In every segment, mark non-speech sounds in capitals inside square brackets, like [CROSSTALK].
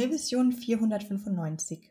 Revision 495.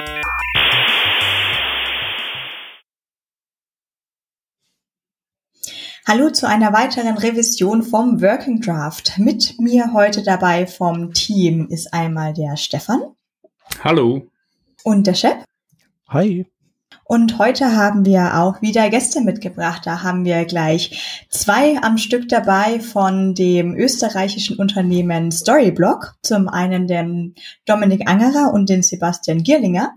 Hallo zu einer weiteren Revision vom Working Draft. Mit mir heute dabei vom Team ist einmal der Stefan. Hallo. Und der Chef. Hi. Und heute haben wir auch wieder Gäste mitgebracht. Da haben wir gleich zwei am Stück dabei von dem österreichischen Unternehmen Storyblock. Zum einen den Dominik Angerer und den Sebastian Gierlinger.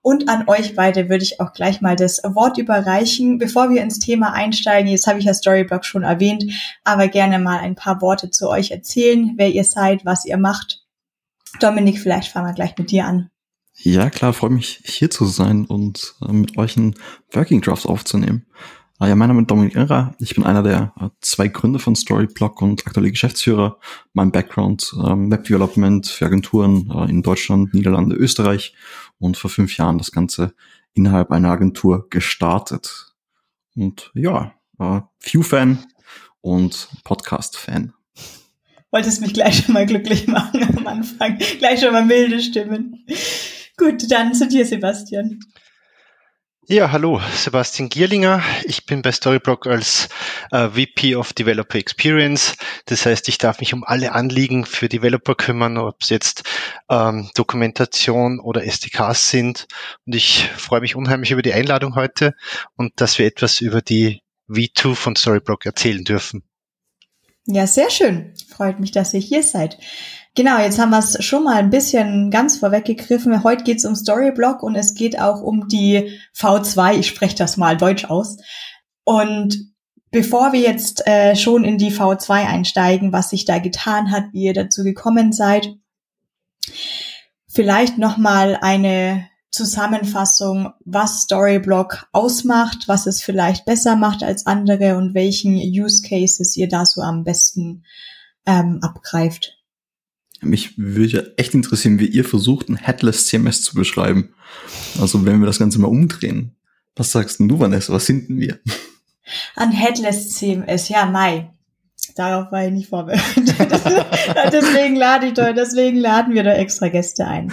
Und an euch beide würde ich auch gleich mal das Wort überreichen. Bevor wir ins Thema einsteigen, jetzt habe ich ja Storyblock schon erwähnt, aber gerne mal ein paar Worte zu euch erzählen, wer ihr seid, was ihr macht. Dominik, vielleicht fangen wir gleich mit dir an. Ja, klar, freue mich hier zu sein und äh, mit euch einen Working Draft aufzunehmen. Ah, ja, mein Name ist Dominik Irrer. Ich bin einer der äh, zwei Gründer von Storyblock und aktuelle Geschäftsführer. Mein Background ähm, Web Development für Agenturen äh, in Deutschland, Niederlande, Österreich und vor fünf Jahren das Ganze innerhalb einer Agentur gestartet. Und ja, äh, View-Fan und Podcast-Fan. Wolltest mich gleich schon mal glücklich machen am Anfang. Gleich schon mal milde Stimmen. Gut, dann zu dir, Sebastian. Ja, hallo, Sebastian Gierlinger. Ich bin bei Storyblock als äh, VP of Developer Experience. Das heißt, ich darf mich um alle Anliegen für Developer kümmern, ob es jetzt ähm, Dokumentation oder SDKs sind. Und ich freue mich unheimlich über die Einladung heute und dass wir etwas über die V2 von Storyblock erzählen dürfen. Ja, sehr schön. Freut mich, dass ihr hier seid. Genau, jetzt haben wir es schon mal ein bisschen ganz vorweggegriffen. Heute geht es um Storyblock und es geht auch um die V2. Ich spreche das mal deutsch aus. Und bevor wir jetzt äh, schon in die V2 einsteigen, was sich da getan hat, wie ihr dazu gekommen seid, vielleicht noch mal eine Zusammenfassung, was Storyblock ausmacht, was es vielleicht besser macht als andere und welchen Use Cases ihr da so am besten ähm, abgreift. Mich würde ja echt interessieren, wie ihr versucht, ein Headless CMS zu beschreiben. Also wenn wir das Ganze mal umdrehen. Was sagst denn du, Vanessa? Was sind wir? Ein Headless CMS, ja, Mai. Darauf war ich nicht vorbereitet. [LAUGHS] deswegen lade ich da, deswegen laden wir da extra Gäste ein.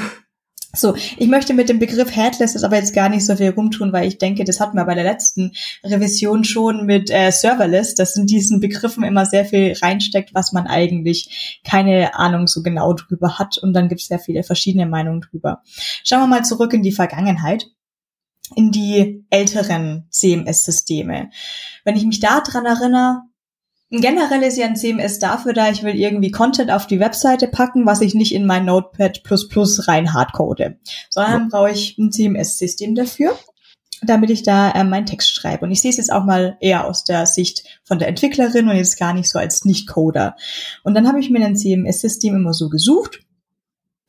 So, ich möchte mit dem Begriff Headless jetzt aber jetzt gar nicht so viel rumtun, weil ich denke, das hatten wir bei der letzten Revision schon mit äh, Serverless, dass in diesen Begriffen immer sehr viel reinsteckt, was man eigentlich keine Ahnung so genau drüber hat und dann gibt es sehr viele verschiedene Meinungen drüber. Schauen wir mal zurück in die Vergangenheit in die älteren CMS-Systeme. Wenn ich mich da dran erinnere, Generell ist ja ein CMS dafür da, ich will irgendwie Content auf die Webseite packen, was ich nicht in mein Notepad rein hardcode, sondern ja. brauche ich ein CMS-System dafür, damit ich da äh, meinen Text schreibe. Und ich sehe es jetzt auch mal eher aus der Sicht von der Entwicklerin und jetzt gar nicht so als Nicht-Coder. Und dann habe ich mir ein CMS-System immer so gesucht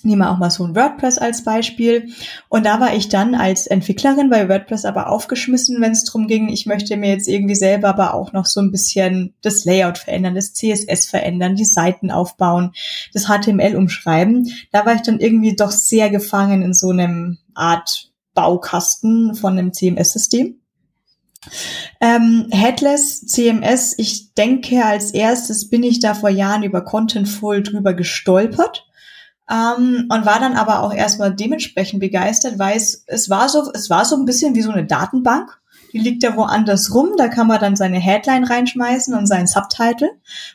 Nehmen wir auch mal so ein WordPress als Beispiel. Und da war ich dann als Entwicklerin bei WordPress aber aufgeschmissen, wenn es darum ging, ich möchte mir jetzt irgendwie selber aber auch noch so ein bisschen das Layout verändern, das CSS verändern, die Seiten aufbauen, das HTML umschreiben. Da war ich dann irgendwie doch sehr gefangen in so einem Art Baukasten von einem CMS-System. Ähm, Headless CMS, ich denke, als erstes bin ich da vor Jahren über Contentful drüber gestolpert ähm, und war dann aber auch erstmal dementsprechend begeistert, weil es, es war so, es war so ein bisschen wie so eine Datenbank. Die liegt ja woanders rum, da kann man dann seine Headline reinschmeißen und seinen Subtitle.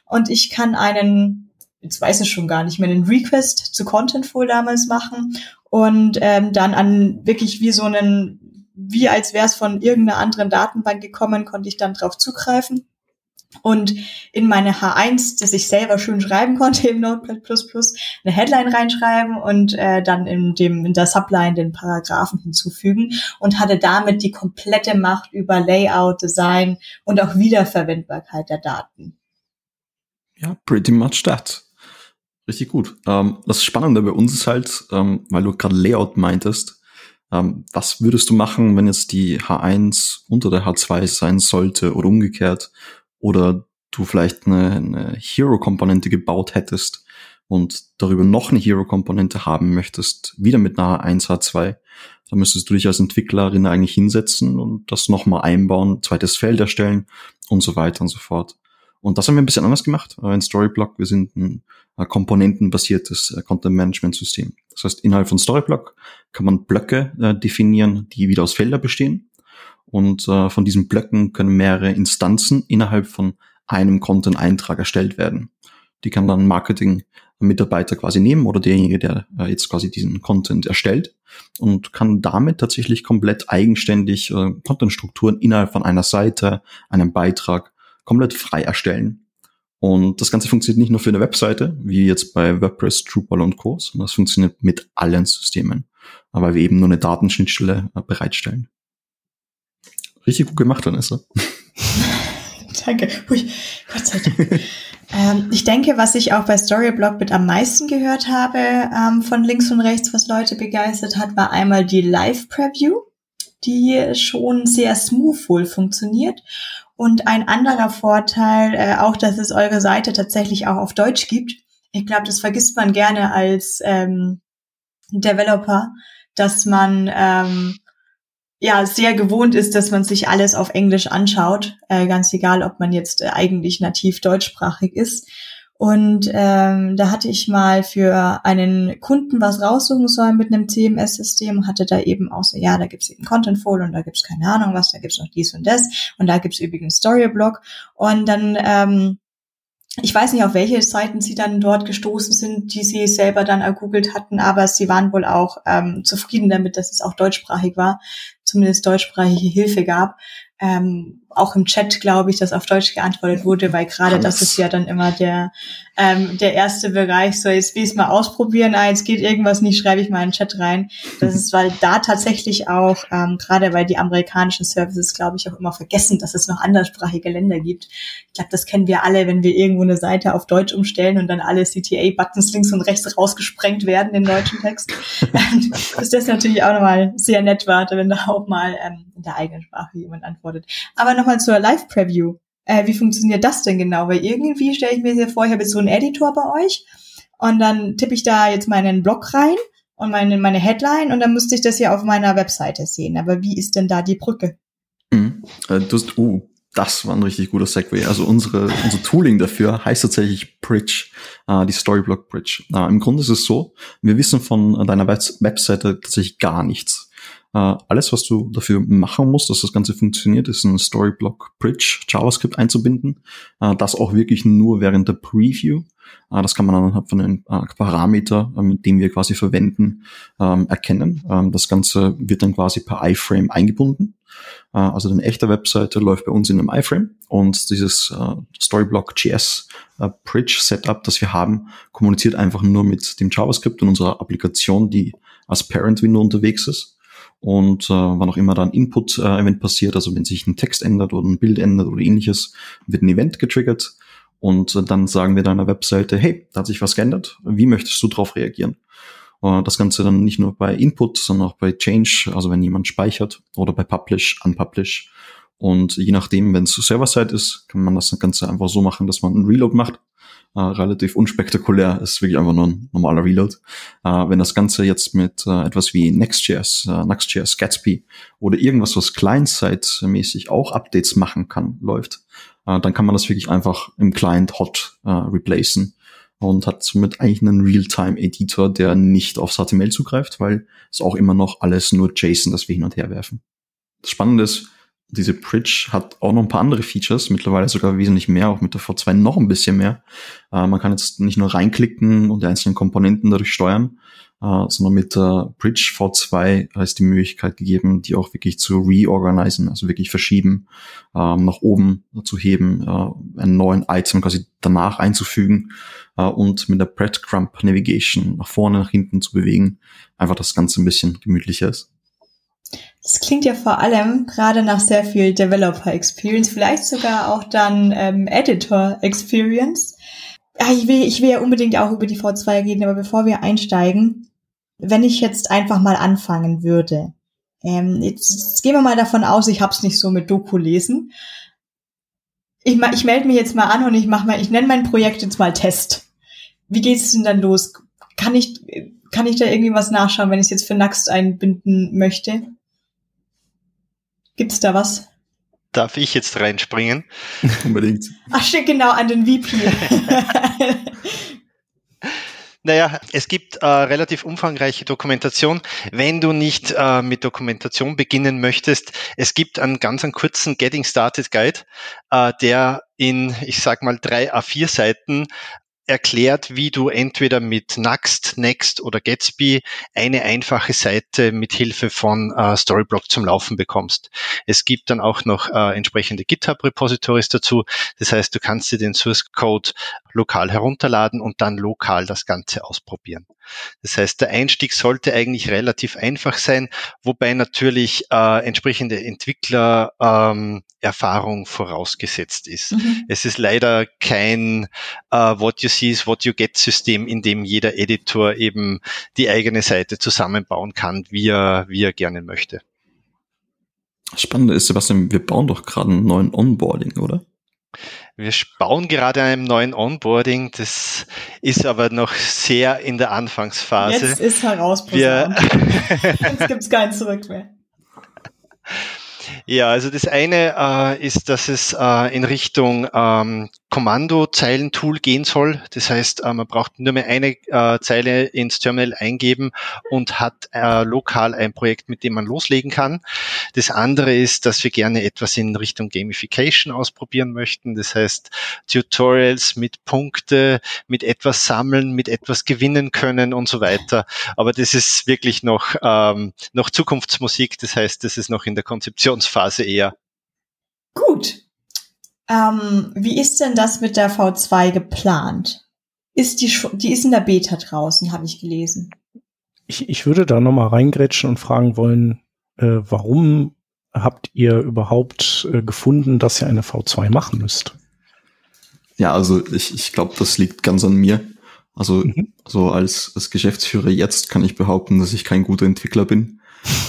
Und ich kann einen, jetzt weiß ich schon gar nicht mehr, einen Request zu Contentful damals machen und ähm, dann an wirklich wie so einen wie als wäre es von irgendeiner anderen Datenbank gekommen, konnte ich dann drauf zugreifen und in meine H1, das ich selber schön schreiben konnte im Notepad++, eine Headline reinschreiben und äh, dann in dem in der Subline den Paragraphen hinzufügen und hatte damit die komplette Macht über Layout, Design und auch Wiederverwendbarkeit der Daten. Ja, pretty much that. Richtig gut. Ähm, das Spannende bei uns ist halt, ähm, weil du gerade Layout meintest, ähm, was würdest du machen, wenn jetzt die H1 unter der H2 sein sollte oder umgekehrt oder du vielleicht eine, eine Hero-Komponente gebaut hättest und darüber noch eine Hero-Komponente haben möchtest, wieder mit einer 1H2, dann müsstest du dich als Entwicklerin eigentlich hinsetzen und das nochmal einbauen, zweites Feld erstellen und so weiter und so fort. Und das haben wir ein bisschen anders gemacht äh, in Storyblock. Wir sind ein äh, komponentenbasiertes äh, Content-Management-System. Das heißt, innerhalb von Storyblock kann man Blöcke definieren, die wieder aus Felder bestehen. Und äh, von diesen Blöcken können mehrere Instanzen innerhalb von einem Content-Eintrag erstellt werden. Die kann dann Marketing-Mitarbeiter quasi nehmen oder derjenige, der äh, jetzt quasi diesen Content erstellt und kann damit tatsächlich komplett eigenständig äh, Content-Strukturen innerhalb von einer Seite, einem Beitrag komplett frei erstellen. Und das Ganze funktioniert nicht nur für eine Webseite, wie jetzt bei WordPress, Drupal und Co., sondern es funktioniert mit allen Systemen, weil wir eben nur eine Datenschnittstelle äh, bereitstellen. Richtig gut gemacht, Vanessa. [LAUGHS] Danke. Hui, Gott sei Dank. ähm, ich denke, was ich auch bei Storyblock mit am meisten gehört habe ähm, von links und rechts, was Leute begeistert hat, war einmal die Live-Preview, die schon sehr smooth wohl funktioniert. Und ein anderer Vorteil, äh, auch, dass es eure Seite tatsächlich auch auf Deutsch gibt. Ich glaube, das vergisst man gerne als ähm, Developer, dass man ähm, ja sehr gewohnt ist, dass man sich alles auf Englisch anschaut, äh, ganz egal, ob man jetzt äh, eigentlich nativ deutschsprachig ist. Und ähm, da hatte ich mal für einen Kunden was raussuchen sollen mit einem CMS-System hatte da eben auch so, ja, da gibt's eben Contentful und da gibt's keine Ahnung was, da gibt's noch dies und das und da gibt's übrigens Storyblock. Und dann ähm, ich weiß nicht, auf welche Seiten sie dann dort gestoßen sind, die sie selber dann ergoogelt hatten, aber sie waren wohl auch ähm, zufrieden damit, dass es auch deutschsprachig war, zumindest deutschsprachige Hilfe gab ähm, auch im Chat, glaube ich, dass auf Deutsch geantwortet wurde, weil gerade das ist ja dann immer der, ähm, der erste Bereich, so jetzt will ich es mal ausprobieren, ah, jetzt geht irgendwas nicht, schreibe ich mal in den Chat rein. Das ist, weil da tatsächlich auch, ähm, gerade weil die amerikanischen Services, glaube ich, auch immer vergessen, dass es noch anderssprachige Länder gibt. Ich glaube, das kennen wir alle, wenn wir irgendwo eine Seite auf Deutsch umstellen und dann alle CTA-Buttons links und rechts rausgesprengt werden in deutschen Text. [LAUGHS] ist das natürlich auch nochmal sehr nett warte, wenn da auch mal ähm, in der eigenen Sprache jemand antwortet. Aber nochmal zur Live-Preview. Äh, wie funktioniert das denn genau? Weil irgendwie stelle ich mir sehr vor, ich habe jetzt so einen Editor bei euch und dann tippe ich da jetzt meinen Blog rein und meine, meine Headline und dann müsste ich das ja auf meiner Webseite sehen. Aber wie ist denn da die Brücke? Mhm. Äh, du hast, uh, das war ein richtig guter Segway. Also unsere, unser Tooling dafür heißt tatsächlich Bridge, äh, die Storyblock Bridge. Äh, Im Grunde ist es so, wir wissen von deiner Webseite tatsächlich gar nichts. Äh, alles, was du dafür machen musst, dass das Ganze funktioniert, ist ein Storyblock Bridge JavaScript einzubinden. Äh, das auch wirklich nur während der Preview. Äh, das kann man anhand von einem Parameter, mit dem wir quasi verwenden, ähm, erkennen. Ähm, das Ganze wird dann quasi per iFrame eingebunden. Also eine echte Webseite läuft bei uns in einem iFrame und dieses Storyblock JS Bridge Setup, das wir haben, kommuniziert einfach nur mit dem JavaScript und unserer Applikation, die als Parent Window unterwegs ist und äh, wann auch immer da ein Input-Event äh, passiert, also wenn sich ein Text ändert oder ein Bild ändert oder ähnliches, wird ein Event getriggert und äh, dann sagen wir deiner Webseite, hey, da hat sich was geändert, wie möchtest du darauf reagieren? Äh, das Ganze dann nicht nur bei Input, sondern auch bei Change, also wenn jemand speichert oder bei Publish, Unpublish. Und je nachdem, wenn es Server-Side ist, kann man das Ganze einfach so machen, dass man einen Reload macht äh, relativ unspektakulär, ist wirklich einfach nur ein normaler Reload. Äh, wenn das Ganze jetzt mit äh, etwas wie Next.js, äh, Next.js, Gatsby oder irgendwas, was Client-Side-mäßig auch Updates machen kann, läuft, äh, dann kann man das wirklich einfach im Client hot äh, replacen und hat somit eigentlich einen Realtime-Editor, der nicht auf HTML zugreift, weil es auch immer noch alles nur JSON, das wir hin und her werfen. Das Spannende ist, diese Bridge hat auch noch ein paar andere Features, mittlerweile sogar wesentlich mehr, auch mit der V2 noch ein bisschen mehr. Äh, man kann jetzt nicht nur reinklicken und die einzelnen Komponenten dadurch steuern, äh, sondern mit der Bridge V2 ist die Möglichkeit gegeben, die auch wirklich zu reorganisieren, also wirklich verschieben, ähm, nach oben zu heben, äh, einen neuen Item quasi danach einzufügen äh, und mit der Breadcrumb Navigation nach vorne, nach hinten zu bewegen, einfach das Ganze ein bisschen gemütlicher ist. Das klingt ja vor allem gerade nach sehr viel Developer Experience, vielleicht sogar auch dann ähm, Editor Experience. Ja, ich will, ich will ja unbedingt auch über die V2 reden, aber bevor wir einsteigen, wenn ich jetzt einfach mal anfangen würde, ähm, jetzt, jetzt gehen wir mal davon aus, ich hab's nicht so mit Doku lesen. Ich, ich melde mich jetzt mal an und ich mach mal, ich nenne mein Projekt jetzt mal Test. Wie geht's denn dann los? Kann ich, kann ich da irgendwie was nachschauen, wenn ich jetzt für Naxt einbinden möchte? Gibt's da was? Darf ich jetzt reinspringen? [LAUGHS] Unbedingt. Ach, steht genau an den VP. [LAUGHS] Naja, es gibt äh, relativ umfangreiche Dokumentation. Wenn du nicht äh, mit Dokumentation beginnen möchtest, es gibt einen ganz einen kurzen Getting Started Guide, äh, der in, ich sag mal, drei A4 Seiten erklärt, wie du entweder mit Next, Next oder Gatsby eine einfache Seite mit Hilfe von äh, Storyblock zum Laufen bekommst. Es gibt dann auch noch äh, entsprechende GitHub-Repositories dazu. Das heißt, du kannst dir den Source Code lokal herunterladen und dann lokal das Ganze ausprobieren. Das heißt, der Einstieg sollte eigentlich relativ einfach sein, wobei natürlich äh, entsprechende Entwicklererfahrung ähm, vorausgesetzt ist. Mhm. Es ist leider kein äh, What you see is what you get System, in dem jeder Editor eben die eigene Seite zusammenbauen kann, wie er, wie er gerne möchte. Spannend ist, Sebastian, wir bauen doch gerade einen neuen Onboarding, oder? Wir bauen gerade an einem neuen Onboarding. Das ist aber noch sehr in der Anfangsphase. Jetzt ist heraus. Wir [LAUGHS] Jetzt gibt's kein Zurück mehr. Ja, also das eine äh, ist, dass es äh, in Richtung ähm, Kommandozeilentool gehen soll. Das heißt, äh, man braucht nur mehr eine äh, Zeile ins Terminal eingeben und hat äh, lokal ein Projekt, mit dem man loslegen kann. Das andere ist, dass wir gerne etwas in Richtung Gamification ausprobieren möchten. Das heißt, Tutorials mit Punkte, mit etwas sammeln, mit etwas gewinnen können und so weiter. Aber das ist wirklich noch, ähm, noch Zukunftsmusik. Das heißt, das ist noch in der Konzeptionsphase eher. Gut. Ähm, wie ist denn das mit der V2 geplant? Ist die, die ist in der Beta draußen, habe ich gelesen. Ich, ich würde da nochmal reingrätschen und fragen wollen, äh, warum habt ihr überhaupt äh, gefunden, dass ihr eine V2 machen müsst? Ja, also ich, ich glaube, das liegt ganz an mir. Also mhm. so als, als Geschäftsführer jetzt kann ich behaupten, dass ich kein guter Entwickler bin.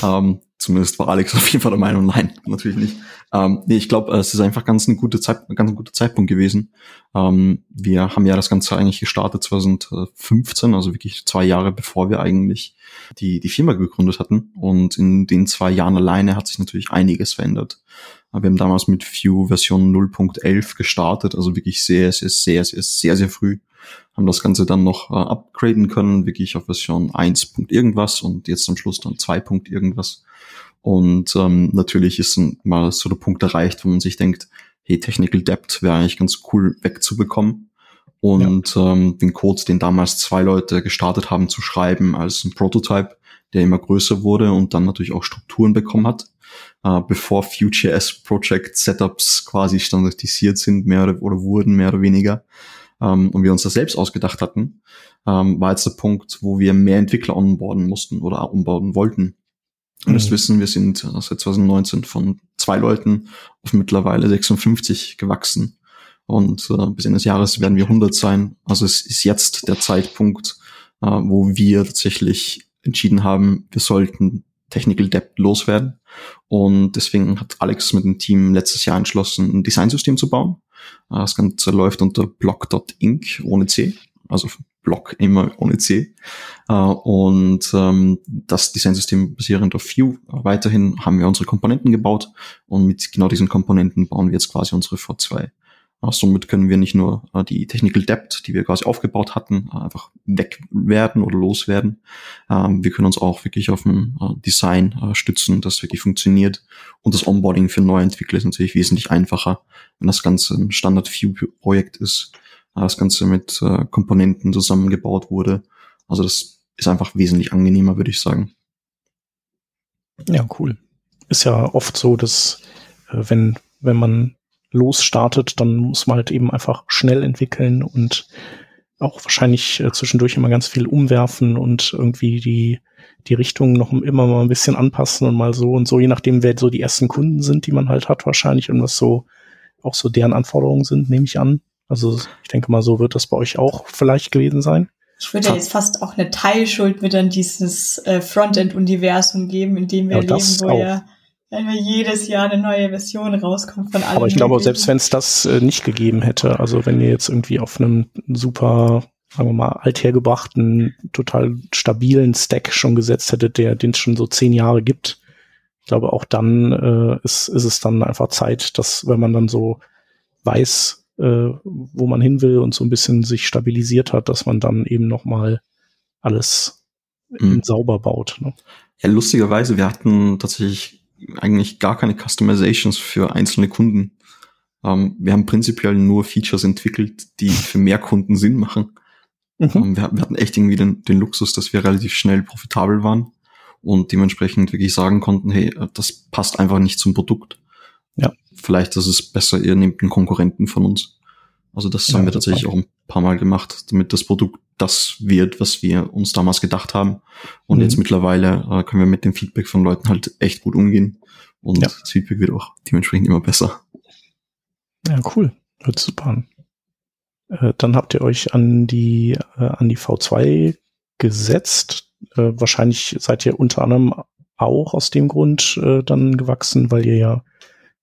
ähm, zumindest war Alex [LAUGHS] auf jeden Fall der Meinung, nein, natürlich nicht. Ähm, nee, ich glaube, es ist einfach ganz eine gute Zeit, ganz ein guter Zeitpunkt gewesen. Ähm, wir haben ja das Ganze eigentlich gestartet 2015, also wirklich zwei Jahre bevor wir eigentlich die, die Firma gegründet hatten. Und in den zwei Jahren alleine hat sich natürlich einiges verändert. Wir haben damals mit Vue Version 0.11 gestartet, also wirklich sehr, sehr, sehr, sehr, sehr, sehr früh. Haben das Ganze dann noch äh, upgraden können, wirklich auf Version 1. irgendwas und jetzt am Schluss dann 2. irgendwas. Und ähm, natürlich ist mal so der Punkt erreicht, wo man sich denkt, hey, Technical Debt wäre eigentlich ganz cool wegzubekommen. Und ja. ähm, den Code, den damals zwei Leute gestartet haben zu schreiben als ein Prototype, der immer größer wurde und dann natürlich auch Strukturen bekommen hat, äh, bevor Vue.js Project Setups quasi standardisiert sind, mehr oder, oder wurden, mehr oder weniger, ähm, und wir uns das selbst ausgedacht hatten, ähm, war jetzt der Punkt, wo wir mehr Entwickler onboarden mussten oder onboarden wollten. Müsst mhm. wissen, wir sind seit 2019 von zwei Leuten auf mittlerweile 56 gewachsen. Und äh, bis Ende des Jahres werden wir 100 sein. Also es ist jetzt der Zeitpunkt, äh, wo wir tatsächlich entschieden haben, wir sollten Technical Debt loswerden. Und deswegen hat Alex mit dem Team letztes Jahr entschlossen, ein Designsystem zu bauen. Äh, das Ganze läuft unter block.inc ohne C, also Block immer ohne C. Äh, und ähm, das Designsystem basierend auf Vue. Weiterhin haben wir unsere Komponenten gebaut und mit genau diesen Komponenten bauen wir jetzt quasi unsere V2. Äh, somit können wir nicht nur äh, die Technical Debt, die wir quasi aufgebaut hatten, einfach wegwerden oder loswerden. Ähm, wir können uns auch wirklich auf ein Design stützen, das wirklich funktioniert. Und das Onboarding für neue Entwickler ist natürlich wesentlich einfacher, wenn das Ganze ein Standard-View-Projekt ist das Ganze mit äh, Komponenten zusammengebaut wurde. Also das ist einfach wesentlich angenehmer, würde ich sagen. Ja, cool. Ist ja oft so, dass äh, wenn, wenn man losstartet, dann muss man halt eben einfach schnell entwickeln und auch wahrscheinlich äh, zwischendurch immer ganz viel umwerfen und irgendwie die, die Richtung noch immer mal ein bisschen anpassen und mal so und so, je nachdem, wer so die ersten Kunden sind, die man halt hat, wahrscheinlich und was so auch so deren Anforderungen sind, nehme ich an. Also ich denke mal, so wird das bei euch auch vielleicht gewesen sein. Ich würde ja jetzt fast auch eine Teilschuld mit an dieses äh, Frontend-Universum geben, in dem wir Ja, leben, wo auch. ja wenn wir jedes Jahr eine neue Version rauskommt von allem. Aber ich glaube, selbst wenn es das äh, nicht gegeben hätte, also wenn ihr jetzt irgendwie auf einem super, sagen wir mal, althergebrachten, total stabilen Stack schon gesetzt hättet, der den es schon so zehn Jahre gibt, ich glaube, auch dann äh, ist, ist es dann einfach Zeit, dass wenn man dann so weiß, äh, wo man hin will und so ein bisschen sich stabilisiert hat, dass man dann eben noch mal alles Mhm. sauber baut. Ne? Ja, lustigerweise, wir hatten tatsächlich eigentlich gar keine Customizations für einzelne Kunden. Ähm, wir haben prinzipiell nur Features entwickelt, die für mehr Kunden Sinn machen. Mhm. Ähm, wir, wir hatten echt irgendwie den, den Luxus, dass wir relativ schnell profitabel waren und dementsprechend wirklich sagen konnten, hey, äh, das passt einfach nicht zum Produkt. Ja. Vielleicht ist es besser, ihr nehmt einen Konkurrenten von uns. Also das Ja, haben wir tatsächlich auch ein paar Mal gemacht, damit das Produkt das wird, was wir uns damals gedacht haben. Und Mhm. jetzt mittlerweile äh, können wir mit dem Feedback von Leuten halt echt gut umgehen. Und Ja. das Feedback wird auch dementsprechend immer besser. Ja, cool. Hört super an. Äh, dann habt ihr euch an die, äh, an die V2 gesetzt. Äh, wahrscheinlich seid ihr unter anderem auch aus dem Grund äh, dann gewachsen, weil ihr ja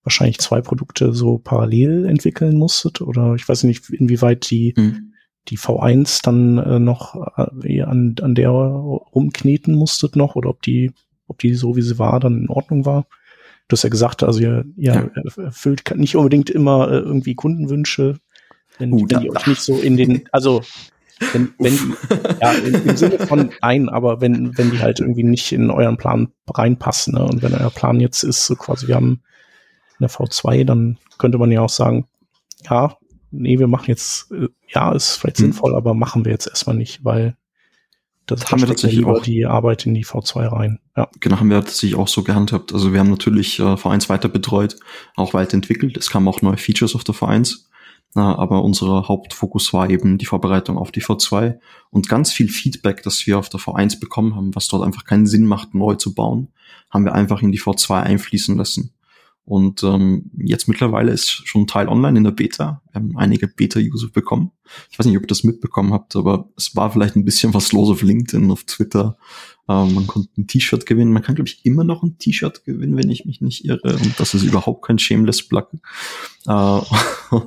wahrscheinlich zwei Produkte so parallel entwickeln musstet. Oder ich weiß nicht, inwieweit die, Mhm. Die V1 dann äh, noch äh, an, an der rumkneten musstet noch oder ob die, ob die so wie sie war dann in Ordnung war. Du hast ja gesagt, also ihr, ihr erfüllt nicht unbedingt immer äh, irgendwie Kundenwünsche, wenn, Uh, wenn da- die euch nicht so in den, also wenn, wenn die, ja, im, im Sinne von nein, aber wenn, wenn die halt irgendwie nicht in euren Plan reinpassen, ne? Und wenn euer Plan jetzt ist, so quasi, wir haben eine V2, dann könnte man ja auch sagen, ja, nee, wir machen jetzt, äh, ja, ist vielleicht Hm. sinnvoll, aber machen wir jetzt erstmal nicht, weil das Das haben wir da tatsächlich auch. die Arbeit in die V2 rein. Ja. Genau, haben wir tatsächlich auch so gehandhabt. Also wir haben natürlich äh, V1 weiter betreut, auch weiterentwickelt. Es kamen auch neue Features auf der V1. Äh, aber unser Hauptfokus war eben die Vorbereitung auf die V2 und ganz viel Feedback, das wir auf der V1 bekommen haben, was dort einfach keinen Sinn macht, neu zu bauen, haben wir einfach in die V2 einfließen lassen. Und ähm, jetzt mittlerweile ist schon Teil online in der Beta. Wir haben einige Beta-User bekommen. Ich weiß nicht, ob ihr das mitbekommen habt, aber es war vielleicht ein bisschen was los auf LinkedIn, auf Twitter. Ähm, man konnte ein T-Shirt gewinnen. Man kann, glaube ich, immer noch ein T-Shirt gewinnen, wenn ich mich nicht irre. Und das ist überhaupt kein Shameless Plug. Äh, [LAUGHS]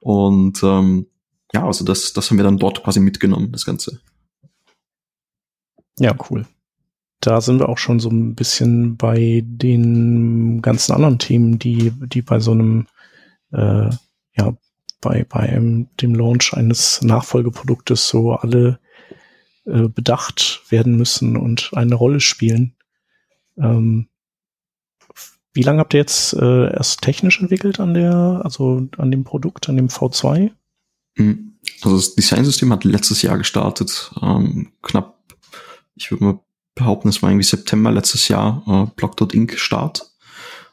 und ähm, ja, also das, das haben wir dann dort quasi mitgenommen, das Ganze. Ja, cool. Da sind wir auch schon so ein bisschen bei den ganzen anderen Themen, die, die bei so einem, äh, ja, bei, bei einem, dem Launch eines Nachfolgeproduktes so alle äh, bedacht werden müssen und eine Rolle spielen. Ähm, wie lange habt ihr jetzt äh, erst technisch entwickelt an der, also an dem Produkt, an dem V2? Mhm. Also das Designsystem hat letztes Jahr gestartet, ähm, knapp, ich würde mal behaupten, es war irgendwie September letztes Jahr, äh, Block.inc Start,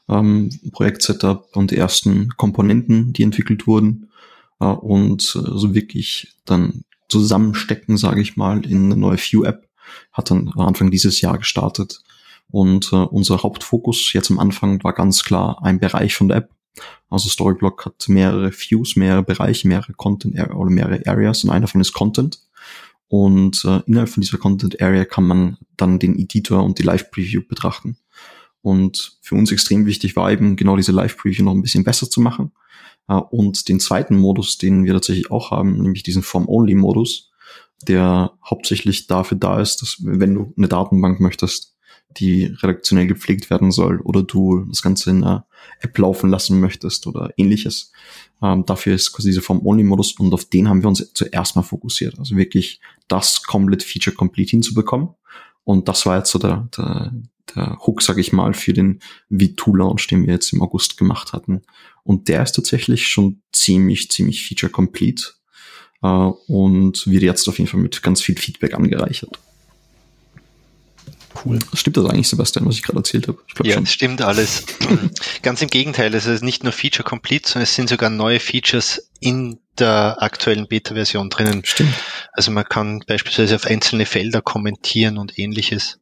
ähm, Projekt-Setup und die ersten Komponenten, die entwickelt wurden äh, und äh, so wirklich dann zusammenstecken, sage ich mal, in eine neue View-App, hat dann Anfang dieses Jahr gestartet. Und äh, unser Hauptfokus jetzt am Anfang war ganz klar ein Bereich von der App. Also Storyblock hat mehrere Views, mehrere Bereiche, mehrere Content Area oder mehrere Areas und einer davon ist Content. Und äh, innerhalb von dieser Content Area kann man dann den Editor und die Live Preview betrachten. Und für uns extrem wichtig war eben genau diese Live Preview noch ein bisschen besser zu machen. Äh, und den zweiten Modus, den wir tatsächlich auch haben, nämlich diesen Form-Only-Modus, der hauptsächlich dafür da ist, dass wenn du eine Datenbank möchtest, die redaktionell gepflegt werden soll oder du das Ganze in einer App laufen lassen möchtest oder ähnliches. Ähm, dafür ist quasi dieser Form-Only-Modus und auf den haben wir uns zuerst mal fokussiert. Also wirklich das komplett Feature-Complete hinzubekommen. Und das war jetzt so der, der, der Hook, sag ich mal, für den V2-Launch, den wir jetzt im August gemacht hatten. Und der ist tatsächlich schon ziemlich, ziemlich Feature-Complete äh, und wird jetzt auf jeden Fall mit ganz viel Feedback angereichert. Cool. Stimmt das eigentlich, Sebastian, was ich gerade erzählt habe? Ja, schon. stimmt alles. [CLEARS THROAT] Ganz im Gegenteil, es ist nicht nur Feature Complete, sondern es sind sogar neue Features in der aktuellen Beta-Version drinnen. Stimmt. Also man kann beispielsweise auf einzelne Felder kommentieren und ähnliches.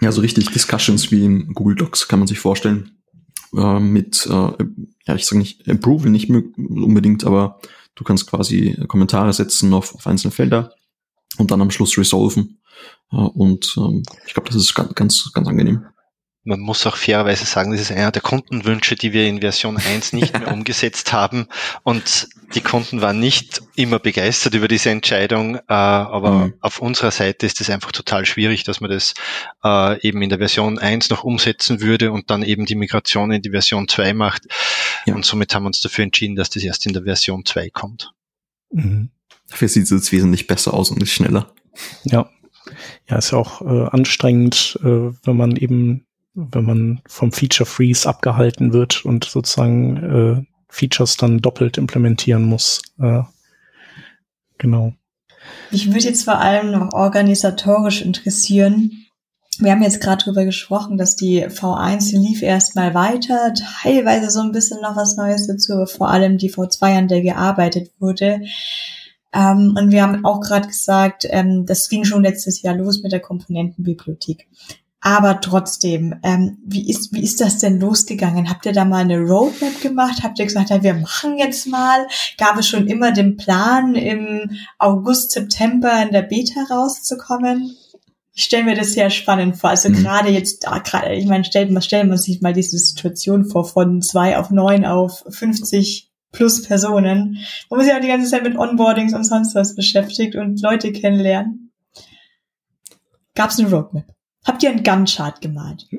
Ja, so richtig Discussions wie in Google Docs kann man sich vorstellen. Äh, mit, äh, ja, ich sage nicht Approval, nicht unbedingt, aber du kannst quasi Kommentare setzen auf, auf einzelne Felder und dann am Schluss resolven. Äh, und ähm, ich glaube, das ist ganz, ganz, ganz angenehm man muss auch fairerweise sagen, das ist einer der Kundenwünsche, die wir in Version 1 nicht mehr [LAUGHS] umgesetzt haben. Und die Kunden waren nicht immer begeistert über diese Entscheidung, äh, aber mhm. auf unserer Seite ist es einfach total schwierig, dass man das äh, eben in der Version 1 noch umsetzen würde und dann eben die Migration in die Version 2 macht. Ja. Und somit haben wir uns dafür entschieden, dass das erst in der Version 2 kommt. Mhm. Dafür sieht es jetzt wesentlich besser aus und ist schneller. Ja. Ja, ist ja auch äh, anstrengend, äh, wenn man eben wenn man vom Feature Freeze abgehalten wird und sozusagen äh, Features dann doppelt implementieren muss. Äh, genau. Mich würde jetzt vor allem noch organisatorisch interessieren. Wir haben jetzt gerade drüber gesprochen, dass die V1 lief erstmal weiter, teilweise so ein bisschen noch was Neues dazu, aber vor allem die V2, an der gearbeitet wurde. Ähm, und wir haben auch gerade gesagt, ähm, das ging schon letztes Jahr los mit der Komponentenbibliothek. Aber trotzdem, ähm, wie, ist, wie ist das denn losgegangen? Habt ihr da mal eine Roadmap gemacht? Habt ihr gesagt, ja, wir machen jetzt mal? Gab es schon immer den Plan, im August, September in der Beta rauszukommen? Ich stelle mir das sehr spannend vor. Also mhm. gerade jetzt, ah, gerade, ich meine, stellt man, stellen wir sich mal diese Situation vor, von zwei auf neun auf 50 plus Personen, wo man sich auch die ganze Zeit mit Onboardings und sonst was beschäftigt und Leute kennenlernen. Gab es eine Roadmap? Habt ihr einen Gunchart gemalt? [LAUGHS]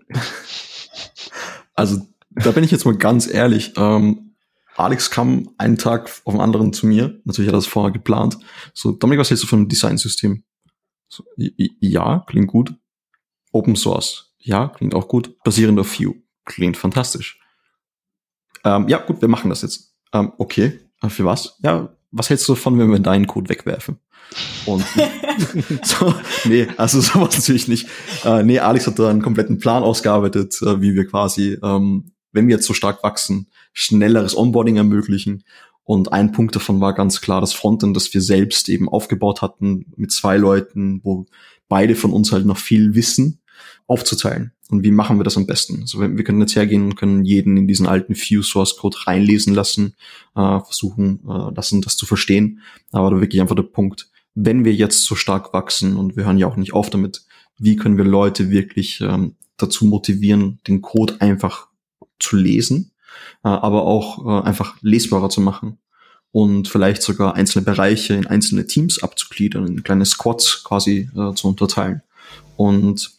Also, da bin ich jetzt mal ganz ehrlich. Ähm, Alex kam einen Tag auf den anderen zu mir. Natürlich hat er das vorher geplant. So, Dominik, was hältst du von einem Designsystem? So, ja, klingt gut. Open Source. Ja, klingt auch gut. Basierend auf Vue. Klingt fantastisch. Ähm, ja, gut, wir machen das jetzt. Ähm, okay. Äh, für was? Ja, was hältst du davon, wenn wir deinen Code wegwerfen? Und [LAUGHS] [LAUGHS] so, nee, also sowas natürlich nicht. Äh, nee, Alex hat da einen kompletten Plan ausgearbeitet, äh, wie wir quasi, ähm, wenn wir jetzt so stark wachsen, schnelleres Onboarding ermöglichen. Und ein Punkt davon war ganz klar das Frontend, das wir selbst eben aufgebaut hatten mit zwei Leuten, wo beide von uns halt noch viel wissen, aufzuteilen. Und wie machen wir das am besten? Also wir können jetzt hergehen und können jeden in diesen alten View Source Code reinlesen lassen, äh, versuchen äh, lassen, das zu verstehen. Aber da wirklich einfach der Punkt, wenn wir jetzt so stark wachsen und wir hören ja auch nicht auf damit, wie können wir Leute wirklich ähm, dazu motivieren, den Code einfach zu lesen, äh, aber auch äh, einfach lesbarer zu machen und vielleicht sogar einzelne Bereiche in einzelne Teams abzugliedern, in kleine Squads quasi äh, zu unterteilen. Und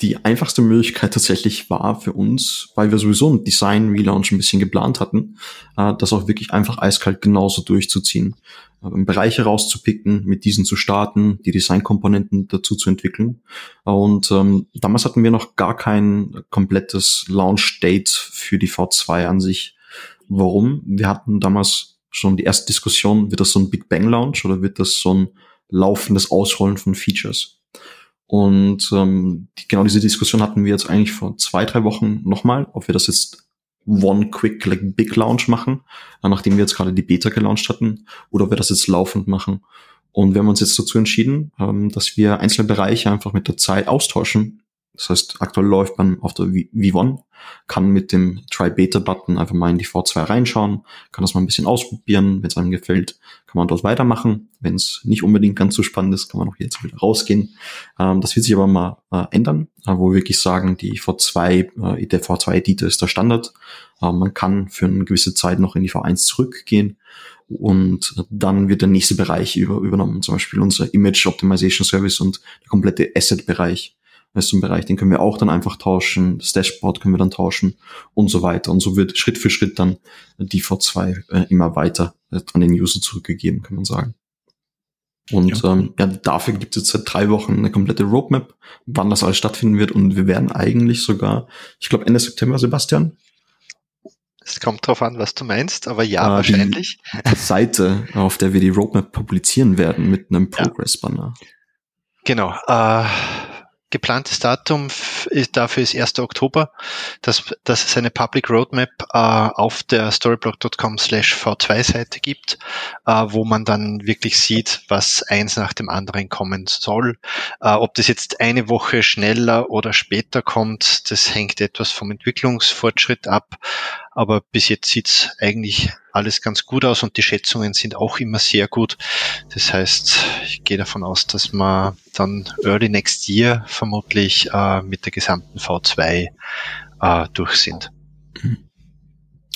die einfachste Möglichkeit tatsächlich war für uns, weil wir sowieso ein Design-Relaunch ein bisschen geplant hatten, äh, das auch wirklich einfach eiskalt genauso durchzuziehen. Äh, Bereiche rauszupicken, mit diesen zu starten, die Designkomponenten dazu zu entwickeln. Und ähm, damals hatten wir noch gar kein komplettes Launch-Date für die V2 an sich. Warum? Wir hatten damals schon die erste Diskussion, wird das so ein Big Bang Launch oder wird das so ein laufendes Ausrollen von Features? Und ähm, die, genau diese Diskussion hatten wir jetzt eigentlich vor zwei, drei Wochen nochmal, ob wir das jetzt One Quick like Big Launch machen, äh, nachdem wir jetzt gerade die Beta gelauncht hatten, oder ob wir das jetzt laufend machen. Und wir haben uns jetzt dazu entschieden, ähm, dass wir einzelne Bereiche einfach mit der Zeit austauschen das heißt, aktuell läuft man auf der V1, kann mit dem Try-Beta-Button einfach mal in die V2 reinschauen, kann das mal ein bisschen ausprobieren. Wenn es einem gefällt, kann man dort weitermachen. Wenn es nicht unbedingt ganz so spannend ist, kann man auch jetzt wieder rausgehen. Ähm, das wird sich aber mal äh, ändern, äh, wo wir wirklich sagen, die V2, äh, der V2-Editor ist der Standard. Äh, man kann für eine gewisse Zeit noch in die V1 zurückgehen und dann wird der nächste Bereich über, übernommen, zum Beispiel unser Image Optimization Service und der komplette Asset-Bereich ist so ein Bereich, den können wir auch dann einfach tauschen, das Dashboard können wir dann tauschen und so weiter. Und so wird Schritt für Schritt dann die V2 äh, immer weiter äh, an den User zurückgegeben, kann man sagen. Und ja. Ähm, ja, dafür gibt es jetzt seit drei Wochen eine komplette Roadmap, wann das alles stattfinden wird. Und wir werden eigentlich sogar, ich glaube Ende September, Sebastian. Es kommt drauf an, was du meinst, aber ja, äh, wahrscheinlich. Die [LAUGHS] Seite, auf der wir die Roadmap publizieren werden mit einem Progress-Banner. Genau. Äh, geplantes Datum ist, dafür ist 1. Oktober, dass, dass es eine Public Roadmap äh, auf der storyblock.com slash v2-Seite gibt, äh, wo man dann wirklich sieht, was eins nach dem anderen kommen soll. Äh, ob das jetzt eine Woche schneller oder später kommt, das hängt etwas vom Entwicklungsfortschritt ab. Aber bis jetzt sieht's eigentlich alles ganz gut aus und die Schätzungen sind auch immer sehr gut. Das heißt, ich gehe davon aus, dass wir dann early next year vermutlich äh, mit der gesamten V2 äh, durch sind.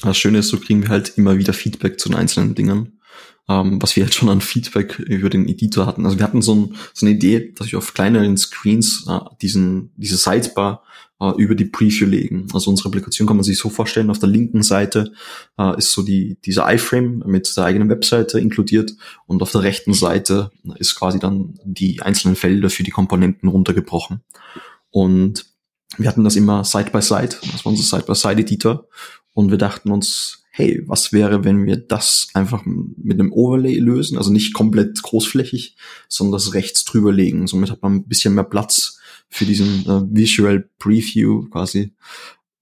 Das Schöne ist, so kriegen wir halt immer wieder Feedback zu den einzelnen Dingen, ähm, was wir jetzt schon an Feedback über den Editor hatten. Also wir hatten so, ein, so eine Idee, dass wir auf kleineren Screens äh, diesen, diese Sidebar äh, über die Preview legen. Also unsere Applikation kann man sich so vorstellen, auf der linken Seite äh, ist so die, dieser iFrame mit der eigenen Webseite inkludiert und auf der rechten Seite ist quasi dann die einzelnen Felder für die Komponenten runtergebrochen. Und wir hatten das immer Side by Side, das war unser Side by Side Editor und wir dachten uns, hey, was wäre, wenn wir das einfach mit einem Overlay lösen, also nicht komplett großflächig, sondern das rechts drüber legen. Somit hat man ein bisschen mehr Platz für diesen äh, Visual Preview quasi.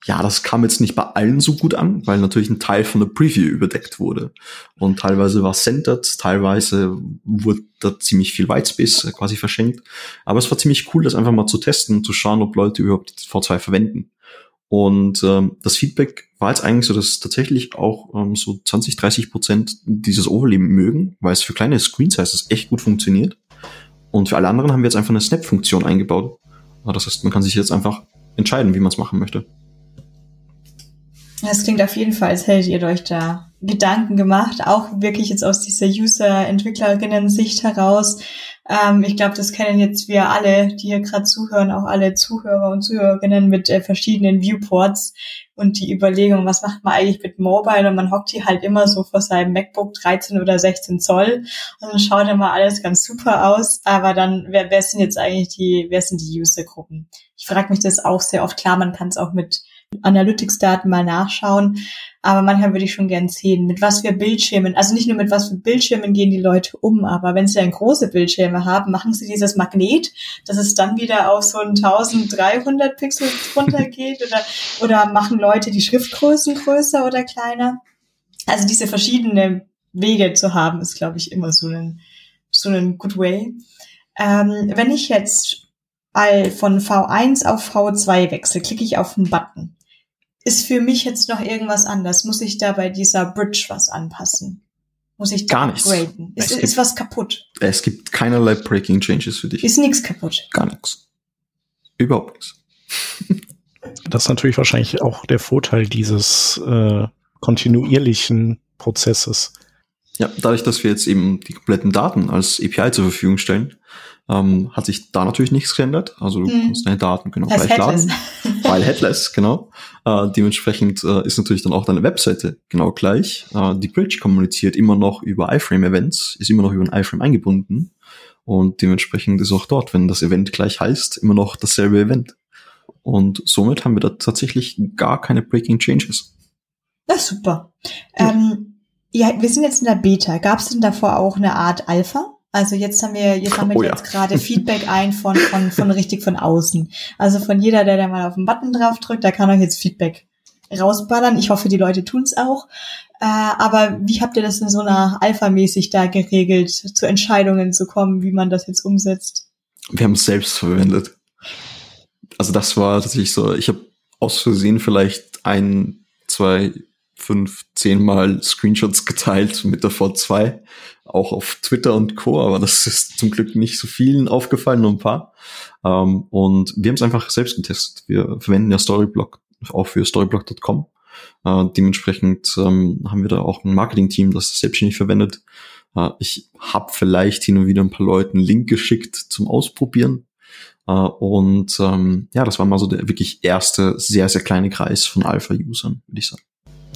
Ja, das kam jetzt nicht bei allen so gut an, weil natürlich ein Teil von der Preview überdeckt wurde. Und teilweise war centered, teilweise wurde da ziemlich viel Whitespace äh, quasi verschenkt. Aber es war ziemlich cool, das einfach mal zu testen und zu schauen, ob Leute überhaupt V2 verwenden. Und ähm, das Feedback war jetzt eigentlich so, dass tatsächlich auch ähm, so 20, 30 Prozent dieses Overlay mögen, weil es für kleine Screen Sizes echt gut funktioniert. Und für alle anderen haben wir jetzt einfach eine Snap-Funktion eingebaut, das heißt, man kann sich jetzt einfach entscheiden, wie man es machen möchte. Das klingt auf jeden Fall, als hättet ihr euch da Gedanken gemacht, auch wirklich jetzt aus dieser User-Entwicklerinnen-Sicht heraus. Ähm, ich glaube, das kennen jetzt wir alle, die hier gerade zuhören, auch alle Zuhörer und Zuhörerinnen mit äh, verschiedenen Viewports und die Überlegung, was macht man eigentlich mit Mobile und man hockt hier halt immer so vor seinem MacBook 13 oder 16 Zoll und dann schaut immer alles ganz super aus, aber dann, wer, wer sind jetzt eigentlich die, wer sind die User-Gruppen? Ich frage mich das auch sehr oft. Klar, man kann es auch mit Analytics-Daten mal nachschauen. Aber manchmal würde ich schon gern sehen, mit was für Bildschirmen, also nicht nur mit was für Bildschirmen gehen die Leute um, aber wenn sie dann große Bildschirme haben, machen sie dieses Magnet, dass es dann wieder auf so ein 1300 Pixel runtergeht oder, oder machen Leute die Schriftgrößen größer oder kleiner. Also diese verschiedenen Wege zu haben, ist, glaube ich, immer so ein, so ein good way. Ähm, wenn ich jetzt von V1 auf V2 wechsle, klicke ich auf einen Button ist für mich jetzt noch irgendwas anders? Muss ich da bei dieser Bridge was anpassen? Muss ich da Gar nichts. upgraden? Ist, ist was kaputt? Es gibt keinerlei Breaking Changes für dich. Ist nichts kaputt? Gar nichts. Überhaupt nichts. [LAUGHS] Das ist natürlich wahrscheinlich auch der Vorteil dieses äh, kontinuierlichen Prozesses. Ja, dadurch, dass wir jetzt eben die kompletten Daten als API zur Verfügung stellen, ähm, hat sich da natürlich nichts geändert. Also du hm. kannst deine Daten genau das gleich laden. [LAUGHS] Weil headless, genau. Äh, dementsprechend äh, ist natürlich dann auch deine Webseite genau gleich. Äh, die Bridge kommuniziert immer noch über iFrame-Events, ist immer noch über ein iFrame eingebunden. Und dementsprechend ist auch dort, wenn das Event gleich heißt, immer noch dasselbe Event. Und somit haben wir da tatsächlich gar keine Breaking Changes. Ist super. Ja. Ähm, ja, wir sind jetzt in der Beta. Gab es denn davor auch eine Art Alpha? Also jetzt haben wir, jetzt haben wir oh, jetzt ja. gerade [LAUGHS] Feedback ein von, von, von richtig von außen. Also von jeder, der da mal auf den Button drauf drückt, da kann euch jetzt Feedback rausballern. Ich hoffe, die Leute tun's auch. Äh, aber wie habt ihr das in so einer Alpha-mäßig da geregelt, zu Entscheidungen zu kommen, wie man das jetzt umsetzt? Wir haben es selbst verwendet. Also das war tatsächlich so, ich habe aus Versehen vielleicht ein, zwei, fünf, zehnmal Screenshots geteilt mit der V2 auch auf Twitter und Co., aber das ist zum Glück nicht so vielen aufgefallen, nur ein paar. Ähm, und wir haben es einfach selbst getestet. Wir verwenden ja Storyblock auch für storyblock.com. Äh, dementsprechend ähm, haben wir da auch ein Marketing-Team, das selbstständig verwendet. Äh, ich habe vielleicht hin und wieder ein paar Leuten einen Link geschickt zum Ausprobieren. Äh, und ähm, ja, das war mal so der wirklich erste sehr, sehr kleine Kreis von Alpha-Usern, würde ich sagen.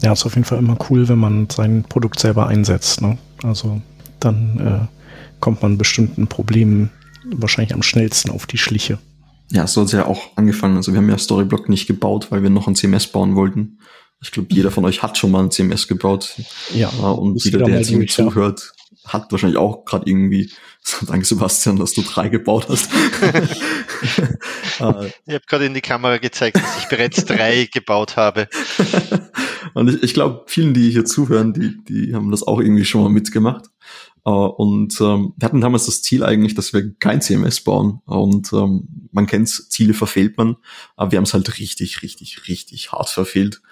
Ja, ist auf jeden Fall immer cool, wenn man sein Produkt selber einsetzt. Ne? Also dann äh, kommt man bestimmten Problemen wahrscheinlich am schnellsten auf die Schliche. Ja, so hat es ja auch angefangen. Also wir haben ja Storyblock nicht gebaut, weil wir noch ein CMS bauen wollten. Ich glaube, jeder von euch hat schon mal ein CMS gebaut. Ja. Und jeder, der jetzt irgendwie zuhört, hat wahrscheinlich auch gerade irgendwie, [LAUGHS] danke Sebastian, dass du drei gebaut hast. [LAUGHS] [LAUGHS] Äh, ich habe gerade in die Kamera gezeigt, dass ich bereits drei [LAUGHS] gebaut habe. Und ich, ich glaube, vielen, die hier zuhören, die, die haben das auch irgendwie schon mal mitgemacht. Uh, und ähm, wir hatten damals das Ziel eigentlich, dass wir kein CMS bauen. Und ähm, man kennt's, Ziele verfehlt man. Aber wir haben es halt richtig, richtig, richtig hart verfehlt.